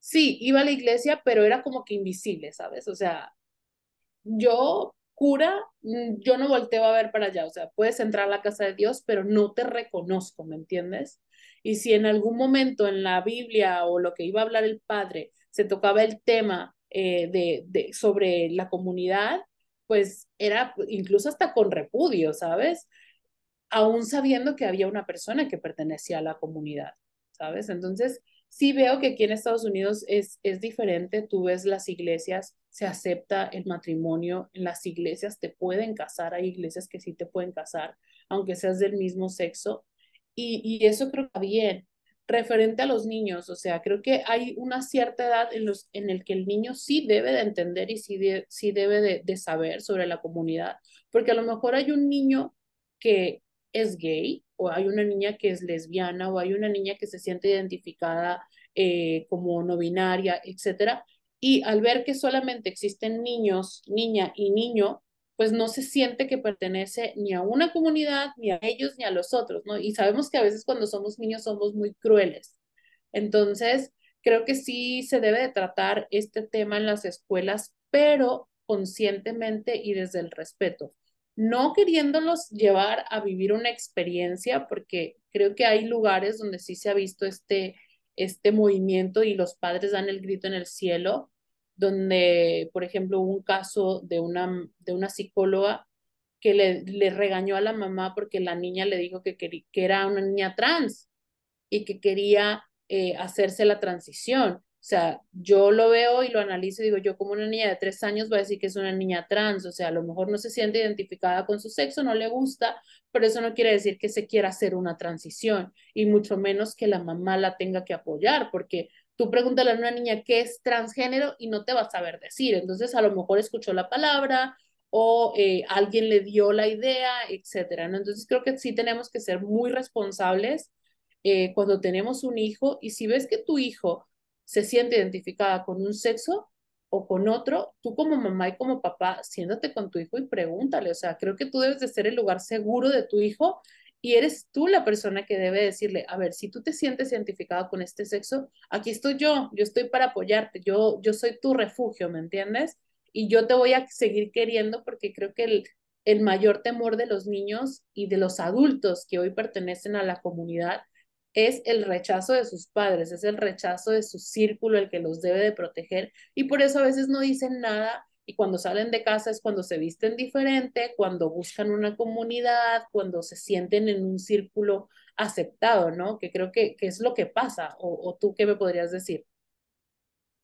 Sí, iba a la iglesia, pero era como que invisible, ¿sabes? O sea, yo cura, mm, yo no volteo a ver para allá, o sea, puedes entrar a la casa de Dios, pero no te reconozco, ¿me entiendes? Y si en algún momento en la Biblia o lo que iba a hablar el padre se tocaba el tema eh, de, de, sobre la comunidad, pues era incluso hasta con repudio, ¿sabes? Aún sabiendo que había una persona que pertenecía a la comunidad, ¿sabes? Entonces, sí veo que aquí en Estados Unidos es, es diferente, tú ves las iglesias, se acepta el matrimonio, en las iglesias te pueden casar, hay iglesias que sí te pueden casar, aunque seas del mismo sexo, y, y eso creo que está bien. Referente a los niños, o sea, creo que hay una cierta edad en, los, en el que el niño sí debe de entender y sí, de, sí debe de, de saber sobre la comunidad, porque a lo mejor hay un niño que es gay o hay una niña que es lesbiana o hay una niña que se siente identificada eh, como no binaria, etcétera. Y al ver que solamente existen niños, niña y niño, pues no se siente que pertenece ni a una comunidad, ni a ellos, ni a los otros, ¿no? Y sabemos que a veces cuando somos niños somos muy crueles. Entonces, creo que sí se debe de tratar este tema en las escuelas, pero conscientemente y desde el respeto no queriéndolos llevar a vivir una experiencia, porque creo que hay lugares donde sí se ha visto este, este movimiento y los padres dan el grito en el cielo, donde, por ejemplo, hubo un caso de una, de una psicóloga que le, regañó a la mamá porque la niña le dijo que, que, que era una niña trans y que quería eh, hacerse la transición. O sea, yo lo veo y lo analizo y digo, yo como una niña de tres años voy a decir que es una niña trans, o sea, a lo mejor no se siente identificada con su sexo, no le gusta, pero eso no quiere decir que se quiera hacer una transición y mucho menos que la mamá la tenga que apoyar, porque tú pregúntale a una niña qué es transgénero y no te va a saber decir, entonces a lo mejor escuchó la palabra o eh, alguien le dio la idea, etcétera. Entonces creo que sí tenemos que ser muy responsables eh, cuando tenemos un hijo y si ves que tu hijo se siente identificada con un sexo o con otro, tú como mamá y como papá, siéntate con tu hijo y pregúntale, o sea, creo que tú debes de ser el lugar seguro de tu hijo y eres tú la persona que debe decirle, a ver, si tú te sientes identificado con este sexo, aquí estoy yo, yo estoy para apoyarte, yo, yo soy tu refugio, ¿me entiendes? Y yo te voy a seguir queriendo porque creo que el, el mayor temor de los niños y de los adultos que hoy pertenecen a la comunidad es el rechazo de sus padres, es el rechazo de su círculo el que los debe de proteger y por eso a veces no dicen nada y cuando salen de casa es cuando se visten diferente, cuando buscan una comunidad, cuando se sienten en un círculo aceptado, ¿no? Que creo que, que es lo que pasa, o, tú qué me podrías decir.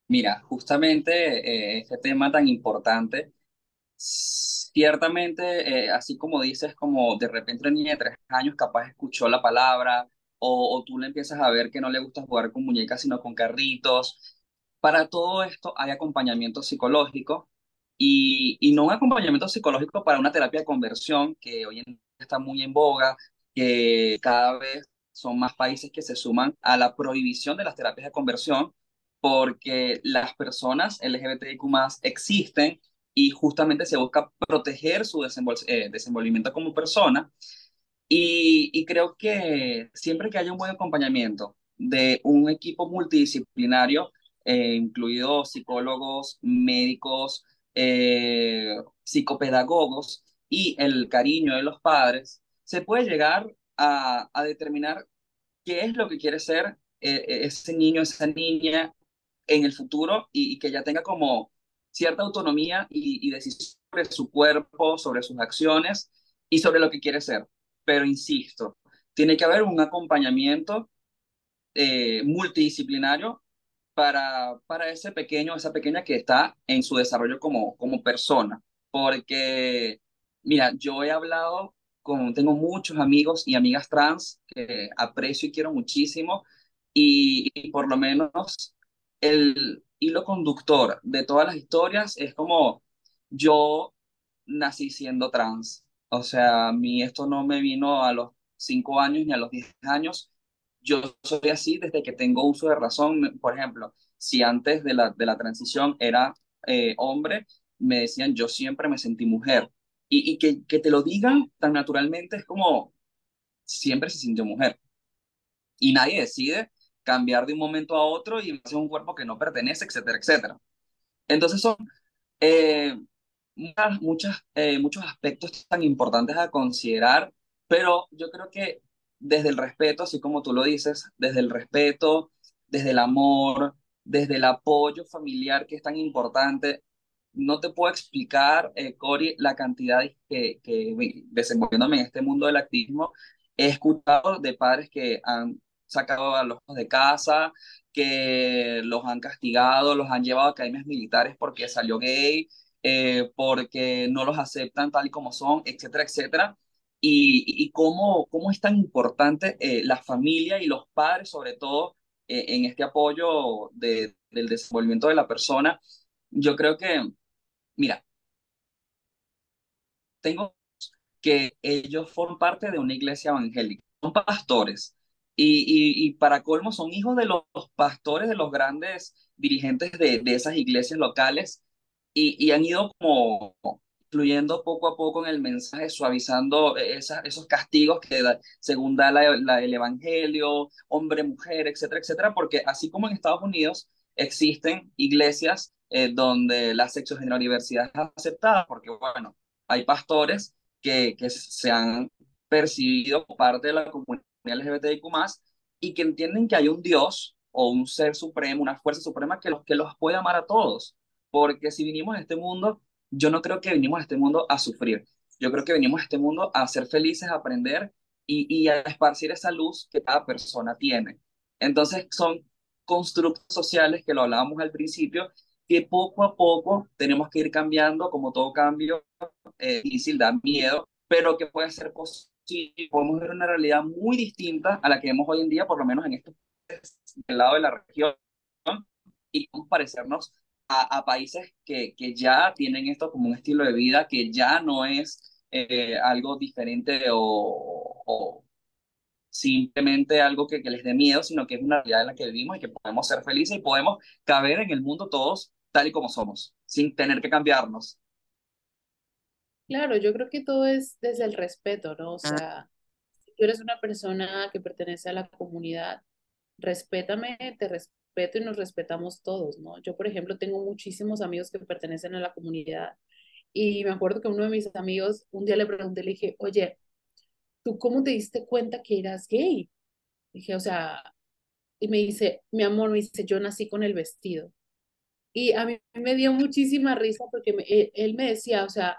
Mira, justamente eh, este tema tan importante, ciertamente, eh, así como dices, como de repente una niña de tres años capaz escuchó la palabra, o, tú le empiezas a ver que no le gusta jugar con muñecas, sino con carritos. Para todo esto hay acompañamiento psicológico y, y no un acompañamiento psicológico para una terapia de conversión que hoy en día está muy en boga, que cada vez son más países que se suman a la prohibición de las terapias de conversión porque las personas LGBTIQ existen y justamente se busca proteger su eh, desenvolvimiento como persona. Y, creo que siempre que haya un buen acompañamiento de un equipo multidisciplinario, eh, incluidos psicólogos, médicos, eh, psicopedagogos y el cariño de los padres, se puede llegar a, determinar qué es lo que quiere ser eh, ese niño, esa niña en el futuro y, que ya tenga como cierta autonomía y, y decisión sobre su cuerpo, sobre sus acciones y sobre lo que quiere ser. Pero insisto, tiene que haber un acompañamiento eh, multidisciplinario para, para ese pequeño, esa pequeña que está en su desarrollo como, como persona. Porque, mira, yo he hablado con, tengo muchos amigos y amigas trans que aprecio y quiero muchísimo y, y por lo menos el hilo conductor de todas las historias es como yo nací siendo trans. O sea, a mí esto no me vino a los cinco años ni a los diez años. Yo soy así desde que tengo uso de razón. Por ejemplo, si antes de la, de la transición era eh, hombre, me decían yo siempre me sentí mujer. Y, y que, que te lo digan tan naturalmente es como siempre se sintió mujer. Y nadie decide cambiar de un momento a otro y hacer un cuerpo que no pertenece, etcétera, etcétera. Entonces son eh, muchas, eh, muchos aspectos tan importantes a considerar, pero yo creo que desde el respeto, así como tú lo dices, desde el respeto, desde el amor, desde el apoyo familiar que es tan importante, no te puedo explicar, eh, Cori, la cantidad que, que desenvolviéndome en este mundo del activismo, he escuchado de padres que han sacado a los de casa, que los han castigado, los han llevado a academias militares porque salió gay, eh, porque no los aceptan tal y como son, etcétera, etcétera. Y, y cómo, cómo es tan importante eh, la familia y los padres, sobre todo, eh, en este apoyo de, del desenvolvimiento de la persona. Yo creo que, mira, tengo que ellos forman parte de una iglesia evangélica, son pastores, y, y, para colmo son hijos de los, pastores, de los grandes dirigentes de, de esas iglesias locales y, han ido como incluyendo poco a poco en el mensaje, suavizando esas, esos castigos que según da el Evangelio, hombre, mujer, etcétera, etcétera, porque así como en Estados Unidos existen iglesias eh, donde la sexogeneralidad es aceptada, porque bueno, hay pastores que, se han percibido parte de la comunidad LGBTIQ+, y que entienden que hay un Dios o un ser supremo, una fuerza suprema que los, que los puede amar a todos. Porque si vinimos a este mundo, yo no creo que vinimos a este mundo a sufrir. Yo creo que venimos a este mundo a ser felices, a aprender y, y a esparcir esa luz que cada persona tiene. Entonces son constructos sociales que lo hablábamos al principio, que poco a poco tenemos que ir cambiando, como todo cambio eh, difícil, da miedo, pero que puede ser posible podemos ver una realidad muy distinta a la que vemos hoy en día, por lo menos en estos del lado de la región, y parecernos a, países que, que ya tienen esto como un estilo de vida, que ya no es eh, algo diferente o, o simplemente algo que, que, les dé miedo, sino que es una realidad en la que vivimos y que podemos ser felices y podemos caber en el mundo todos tal y como somos, sin tener que cambiarnos. Claro, yo creo que todo es desde el respeto, ¿no? O sea, si tú eres una persona que pertenece a la comunidad, respétame, te respeto y nos respetamos todos, ¿no? Yo, por ejemplo, tengo muchísimos amigos que pertenecen a la comunidad y me acuerdo que uno de mis amigos, un día le pregunté, le dije, oye, ¿tú cómo te diste cuenta que eras gay? Dije, o sea, y me dice, mi amor, me dice, yo nací con el vestido. Y a mí me dio muchísima risa porque él me decía, o sea,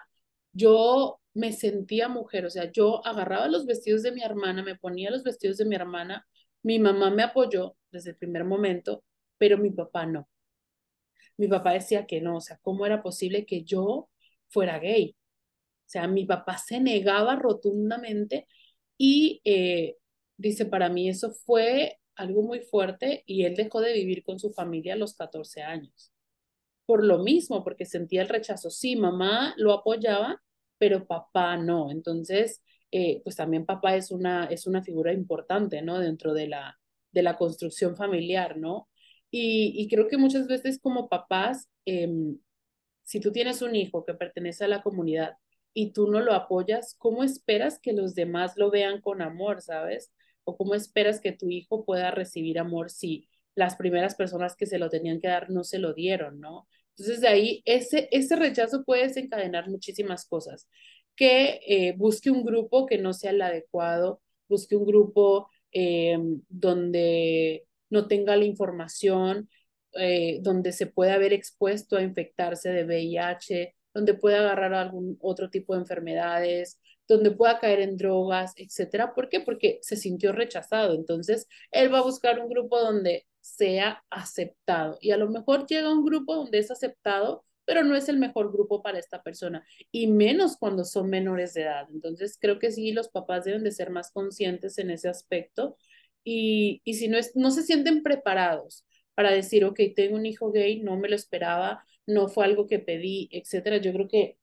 yo me sentía mujer, o sea, yo agarraba los vestidos de mi hermana, me ponía los vestidos de mi hermana, mi mamá me apoyó desde el primer momento, pero mi papá no. Mi papá decía que no, o sea, ¿cómo era posible que yo fuera gay? O sea, mi papá se negaba rotundamente y eh, dice, para mí eso fue algo muy fuerte y él dejó de vivir con su familia a los 14 años por lo mismo, porque sentía el rechazo. Sí, mamá lo apoyaba, pero papá no. Entonces, eh, pues también papá es una, es una figura importante, ¿no? Dentro de la, de la construcción familiar, ¿no? Y, creo que muchas veces como papás, em, si tú tienes un hijo que pertenece a la comunidad y tú no lo apoyas, ¿cómo esperas que los demás lo vean con amor, sabes? ¿O cómo esperas que tu hijo pueda recibir amor si las primeras personas que se lo tenían que dar no se lo dieron, ¿no? Entonces de ahí ese, ese rechazo puede desencadenar muchísimas cosas. Que eh, busque un grupo que no sea el adecuado, busque un grupo eh, donde no tenga la información, eh, donde se pueda haber expuesto a infectarse de VIH, donde pueda agarrar algún otro tipo de enfermedades, donde pueda caer en drogas, etcétera. ¿Por qué? Porque se sintió rechazado. Entonces, él va a buscar un grupo donde sea aceptado. Y a lo mejor llega un grupo donde es aceptado, pero no es el mejor grupo para esta persona, y menos cuando son menores de edad. Entonces, creo que sí, los papás deben de ser más conscientes en ese aspecto. Y, y si no, es, no se sienten preparados para decir, ok, tengo un hijo gay, no me lo esperaba, no fue algo que pedí, etcétera, yo creo que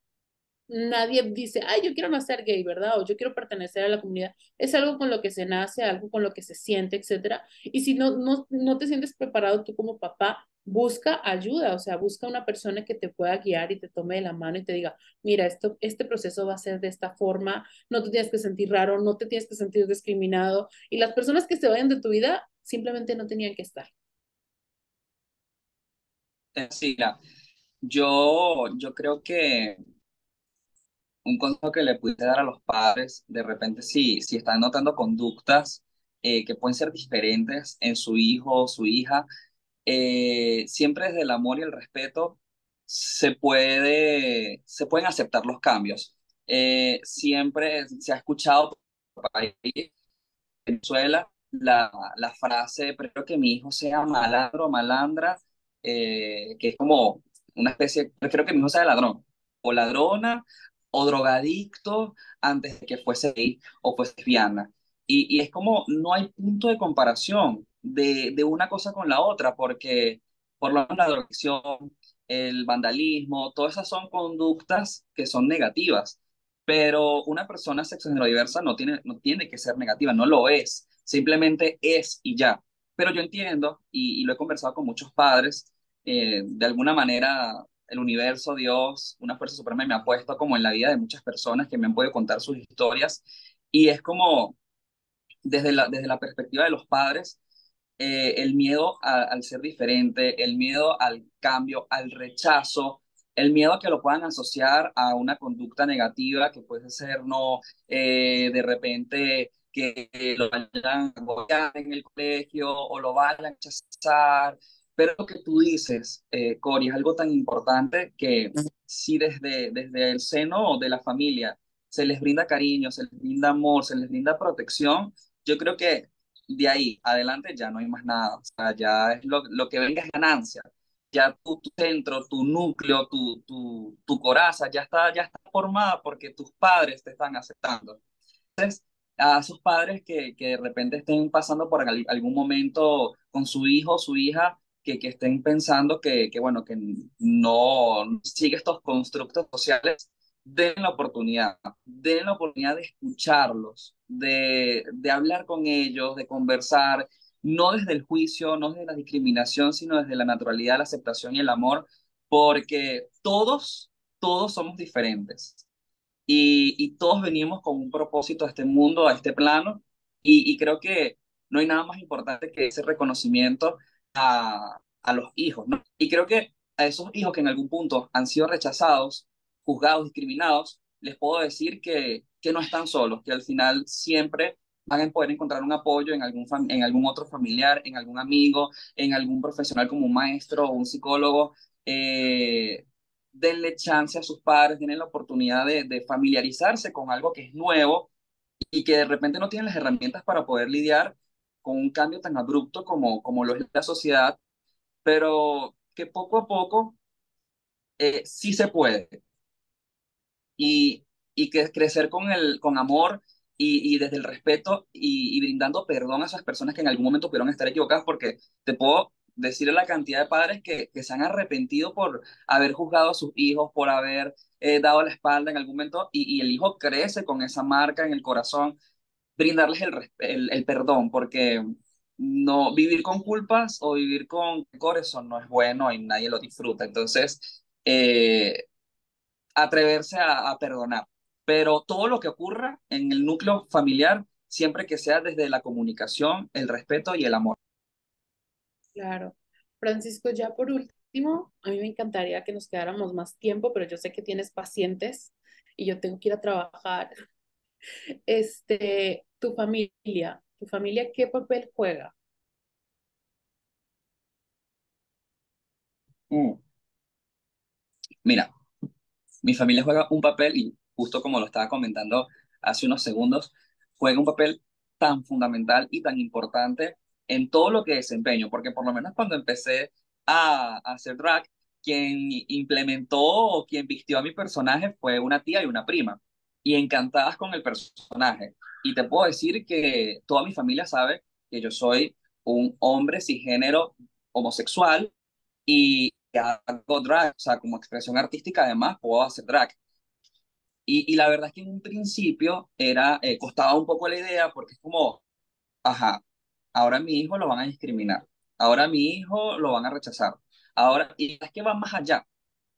nadie dice, ay, yo quiero nacer gay, ¿verdad? O yo quiero pertenecer a la comunidad. Es algo con lo que se nace, algo con lo que se siente, etcétera. Y si no, no, no te sientes preparado tú como papá, busca ayuda, o sea, busca una persona que te pueda guiar y te tome de la mano y te diga, mira, esto, este proceso va a ser de esta forma, no te tienes que sentir raro, no te tienes que sentir discriminado. Y las personas que se vayan de tu vida simplemente no tenían que estar. Sí, yo, yo creo que un consejo que le pudiese dar a los padres, de repente, si, si están notando conductas eh, que pueden ser diferentes en su hijo o su hija, eh, siempre desde el amor y el respeto se, puede, se pueden aceptar los cambios. Eh, siempre se ha escuchado en Venezuela la, la frase, prefiero que mi hijo sea malandro o malandra, que es como una especie, prefiero que mi hijo sea ladrón o ladrona o drogadicto antes de que fuese gay o fuese lesbiana. Y, y es como no hay punto de comparación de, de una cosa con la otra, porque por lo menos la drogadicción, el vandalismo, todas esas son conductas que son negativas. Pero una persona sexo-género diversa no tiene, no tiene que ser negativa, no lo es, simplemente es y ya. Pero yo entiendo, y, y lo he conversado con muchos padres, eh, de alguna manera el universo, Dios, una fuerza suprema me ha puesto como en la vida de muchas personas que me han podido contar sus historias y es como desde la, desde la perspectiva de los padres, eh, el miedo al ser diferente, el miedo al cambio, al rechazo, el miedo a que lo puedan asociar a una conducta negativa que puede ser no eh, de repente que lo vayan a en el colegio o lo vayan a rechazar. Pero lo que tú dices, eh, Cori, es algo tan importante que si desde, desde el seno de la familia se les brinda cariño, se les brinda amor, se les brinda protección, yo creo que de ahí adelante ya no hay más nada. Ya es lo, lo que venga es ganancia. Ya tu, centro, tu núcleo, tu, tu, tu coraza ya está, ya está formada porque tus padres te están aceptando. Entonces, a esos padres que, que de repente estén pasando por algún momento con su hijo su hija, que, que estén pensando que, que, bueno, que no sigue estos constructos sociales, den la oportunidad, den la oportunidad de escucharlos, de, de hablar con ellos, de conversar, no desde el juicio, no desde la discriminación, sino desde la naturalidad, la aceptación y el amor, porque todos, todos somos diferentes. Y, y todos venimos con un propósito a este mundo, a este plano, y, y creo que no hay nada más importante que ese reconocimiento a, a los hijos, ¿no? Y creo que a esos hijos que en algún punto han sido rechazados, juzgados, discriminados, les puedo decir que, que no están solos, que al final siempre van a poder encontrar un apoyo en algún, en algún otro familiar, en algún amigo, en algún profesional como un maestro o un psicólogo. Eh, denle chance a sus padres, denle la oportunidad de, de, familiarizarse con algo que es nuevo y que de repente no tienen las herramientas para poder lidiar con un cambio tan abrupto como, como lo es la sociedad, pero que poco a poco eh, sí se puede. Y, y que crecer con, el, con amor y, y desde el respeto y, brindando perdón a esas personas que en algún momento pudieron estar equivocadas, porque te puedo decirle la cantidad de padres que, que se han arrepentido por haber juzgado a sus hijos, por haber eh, dado la espalda en algún momento y, y, el hijo crece con esa marca en el corazón, brindarles el, el, perdón, porque no vivir con culpas o vivir con eso no es bueno y nadie lo disfruta. Entonces, eh, atreverse a, perdonar. Pero todo lo que ocurra en el núcleo familiar, siempre que sea desde la comunicación, el respeto y el amor. Claro. Francisco, ya por último, a mí me encantaría que nos quedáramos más tiempo, pero yo sé que tienes pacientes y yo tengo que ir a trabajar. [LAUGHS] Este, tu familia, ¿Tu familia qué papel juega? Mm. Mira, mi familia juega un papel, y justo como lo estaba comentando hace unos segundos, juega un papel tan fundamental y tan importante en todo lo que desempeño, porque por lo menos cuando empecé a, hacer drag, quien implementó o quien vistió a mi personaje fue una tía y una prima, y encantadas con el personaje. Y te puedo decir que toda mi familia sabe que yo soy un hombre cisgénero homosexual y hago drag, o sea, como expresión artística además puedo hacer drag. Y, y la verdad es que en un principio era, eh, costaba un poco la idea porque es como, ajá, ahora mi hijo lo van a discriminar, ahora mi hijo lo van a rechazar, ahora, y es que va más allá,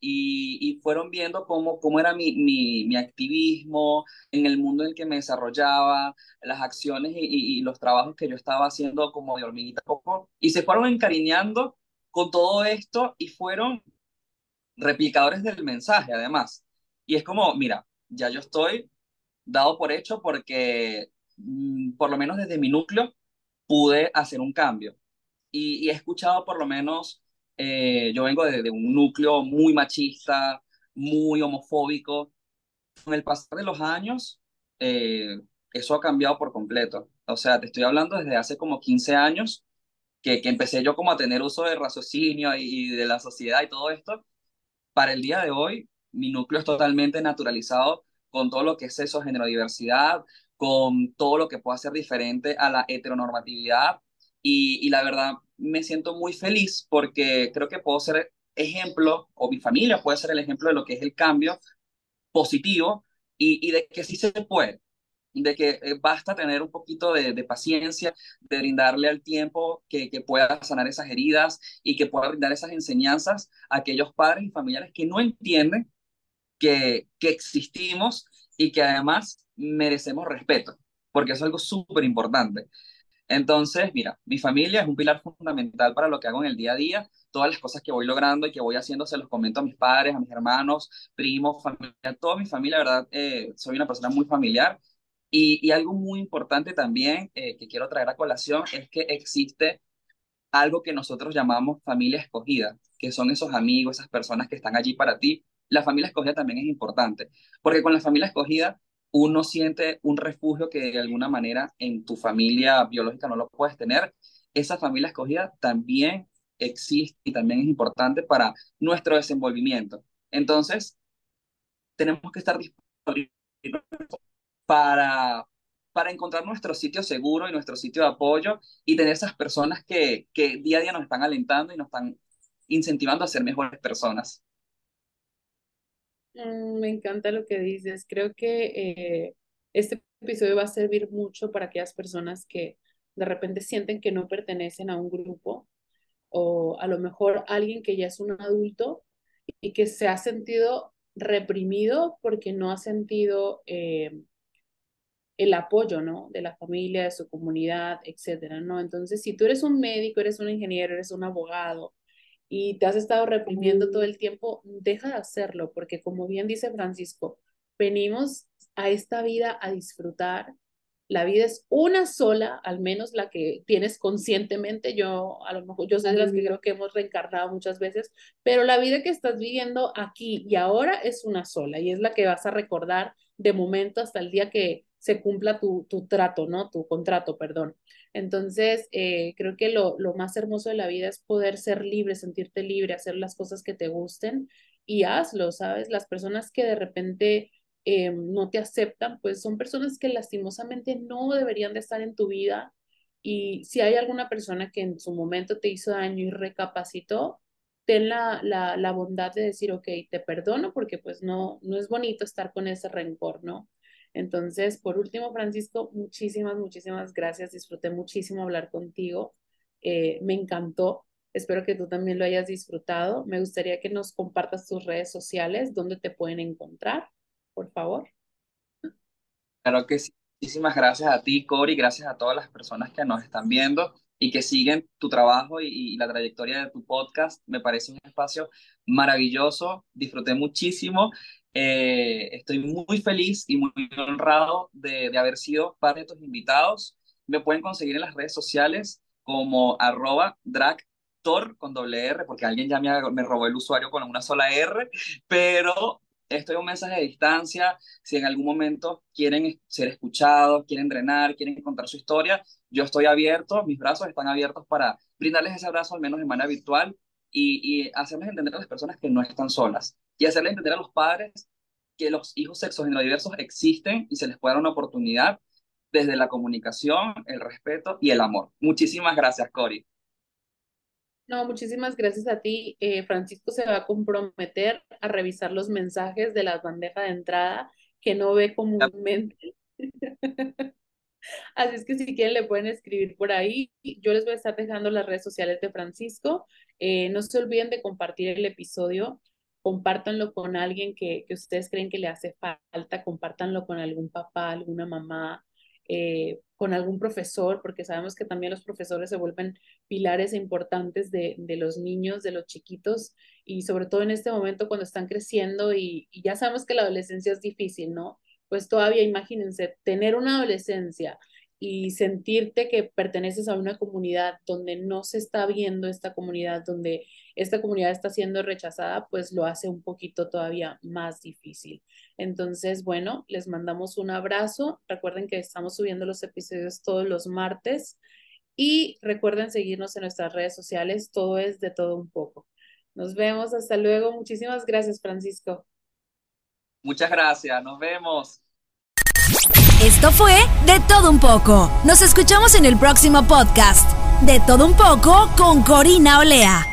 y, fueron viendo cómo, cómo era mi, mi, mi, activismo en el mundo en el que me desarrollaba, las acciones y, y, los trabajos que yo estaba haciendo como de hormiguita poco, y se fueron encariñando con todo esto y fueron replicadores del mensaje además. Y es como, mira, ya yo estoy dado por hecho porque mm, por lo menos desde mi núcleo pude hacer un cambio. Y, he escuchado por lo menos eh, yo vengo de, un núcleo muy machista, muy homofóbico. Con el pasar de los años, eh, eso ha cambiado por completo. O sea, te estoy hablando desde hace como 15 años que, que empecé yo como a tener uso de raciocinio y, de la sociedad y todo esto. Para el día de hoy, mi núcleo es totalmente naturalizado con todo lo que es eso, diversidad, con todo lo que pueda ser diferente a la heteronormatividad. Y, y la verdad, me siento muy feliz porque creo que puedo ser ejemplo, o mi familia puede ser el ejemplo de lo que es el cambio positivo y, y de que sí se puede, de que eh, basta tener un poquito de, de, paciencia, de brindarle al tiempo que, que pueda sanar esas heridas y que pueda brindar esas enseñanzas a aquellos padres y familiares que no entienden que, existimos y que además merecemos respeto, porque es algo súper importante. Entonces, mira, mi familia es un pilar fundamental para lo que hago en el día a día. Todas las cosas que voy logrando y que voy haciendo se los comento a mis padres, a mis hermanos, primos, familia, a toda mi familia, ¿verdad? Eh, soy una persona muy familiar. Y, y algo muy importante también eh, que quiero traer a colación es que existe algo que nosotros llamamos familia escogida, que son esos amigos, esas personas que están allí para ti. La familia escogida también es importante, porque con la familia escogida uno siente un refugio que de alguna manera en tu familia biológica no lo puedes tener, esa familia escogida también existe y también es importante para nuestro desenvolvimiento. Entonces, tenemos que estar disponibles para, para encontrar nuestro sitio seguro y nuestro sitio de apoyo y tener esas personas que, que día a día nos están alentando y nos están incentivando a ser mejores personas. Mm, me encanta lo que dices. Creo que eh, este episodio va a servir mucho para aquellas personas que de repente sienten que no pertenecen a un grupo o a lo mejor alguien que ya es un adulto y que se ha sentido reprimido porque no ha sentido eh, el apoyo, ¿no? De la familia, de su comunidad, etcétera, ¿no? Entonces, si tú eres un médico, eres un ingeniero, eres un abogado, y te has estado reprimiendo todo el tiempo, deja de hacerlo, porque como bien dice Francisco, venimos a esta vida a disfrutar. La vida es una sola, al menos la que tienes conscientemente. Yo, a lo mejor, yo soy de las que creo que hemos reencarnado muchas veces, pero la vida que estás viviendo aquí y ahora es una sola y es la que vas a recordar de momento hasta el día que se cumpla tu, tu trato, ¿no? Tu contrato, perdón. Entonces, eh, creo que lo, lo, más hermoso de la vida es poder ser libre, sentirte libre, hacer las cosas que te gusten y hazlo, ¿sabes? Las personas que de repente eh, no te aceptan, pues son personas que lastimosamente no deberían de estar en tu vida Y si hay alguna persona que en su momento te hizo daño y recapacitó, ten la, la, la bondad de decir, ok, te perdono porque pues no, no es bonito estar con ese rencor, ¿no? Entonces, por último, Francisco, muchísimas, muchísimas gracias. Disfruté muchísimo hablar contigo. Eh, me encantó. Espero que tú también lo hayas disfrutado. Me gustaría que nos compartas tus redes sociales, dónde te pueden encontrar, por favor. Claro que sí. Muchísimas gracias a ti, Cori, gracias a todas las personas que nos están viendo y que siguen tu trabajo y, la trayectoria de tu podcast. Me parece un espacio maravilloso, disfruté muchísimo. Eh, estoy muy feliz y muy honrado de, haber sido parte de tus invitados. Me pueden conseguir en las redes sociales como arroba dragtor con doble R, porque alguien ya me, me robó el usuario con una sola R, pero estoy un mensaje de distancia. Si en algún momento quieren ser escuchados, quieren drenar, quieren contar su historia, yo estoy abierto, mis brazos están abiertos para brindarles ese abrazo, al menos de manera virtual, y, y hacerles entender a las personas que no están solas. Y hacerles entender a los padres que los hijos sexos diversos existen y se les puede dar una oportunidad desde la comunicación, el respeto y el amor. Muchísimas gracias, Cori. No, muchísimas gracias a ti. Eh, Francisco se va a comprometer a revisar los mensajes de la bandeja de entrada que no ve comúnmente. [LAUGHS] Así es que si quieren le pueden escribir por ahí. Yo les voy a estar dejando las redes sociales de Francisco. Eh, no se olviden de compartir el episodio. Compártanlo con alguien que, que ustedes creen que le hace falta. Compártanlo con algún papá, alguna mamá, eh, con algún profesor, porque sabemos que también los profesores se vuelven pilares importantes de, de, los niños, de los chiquitos, y sobre todo en este momento cuando están creciendo y, y ya sabemos que la adolescencia es difícil, ¿no? Pues todavía imagínense tener una adolescencia y sentirte que perteneces a una comunidad donde no se está viendo esta comunidad, donde esta comunidad está siendo rechazada, pues lo hace un poquito todavía más difícil. Entonces, bueno, les mandamos un abrazo. Recuerden que estamos subiendo los episodios todos los martes y recuerden seguirnos en nuestras redes sociales. Todo es de todo un poco. Nos vemos. Hasta luego. Muchísimas gracias, Francisco. Muchas gracias. Nos vemos. Esto fue De Todo Un poco. Nos escuchamos en el próximo podcast. De Todo Un poco con Corina Olea.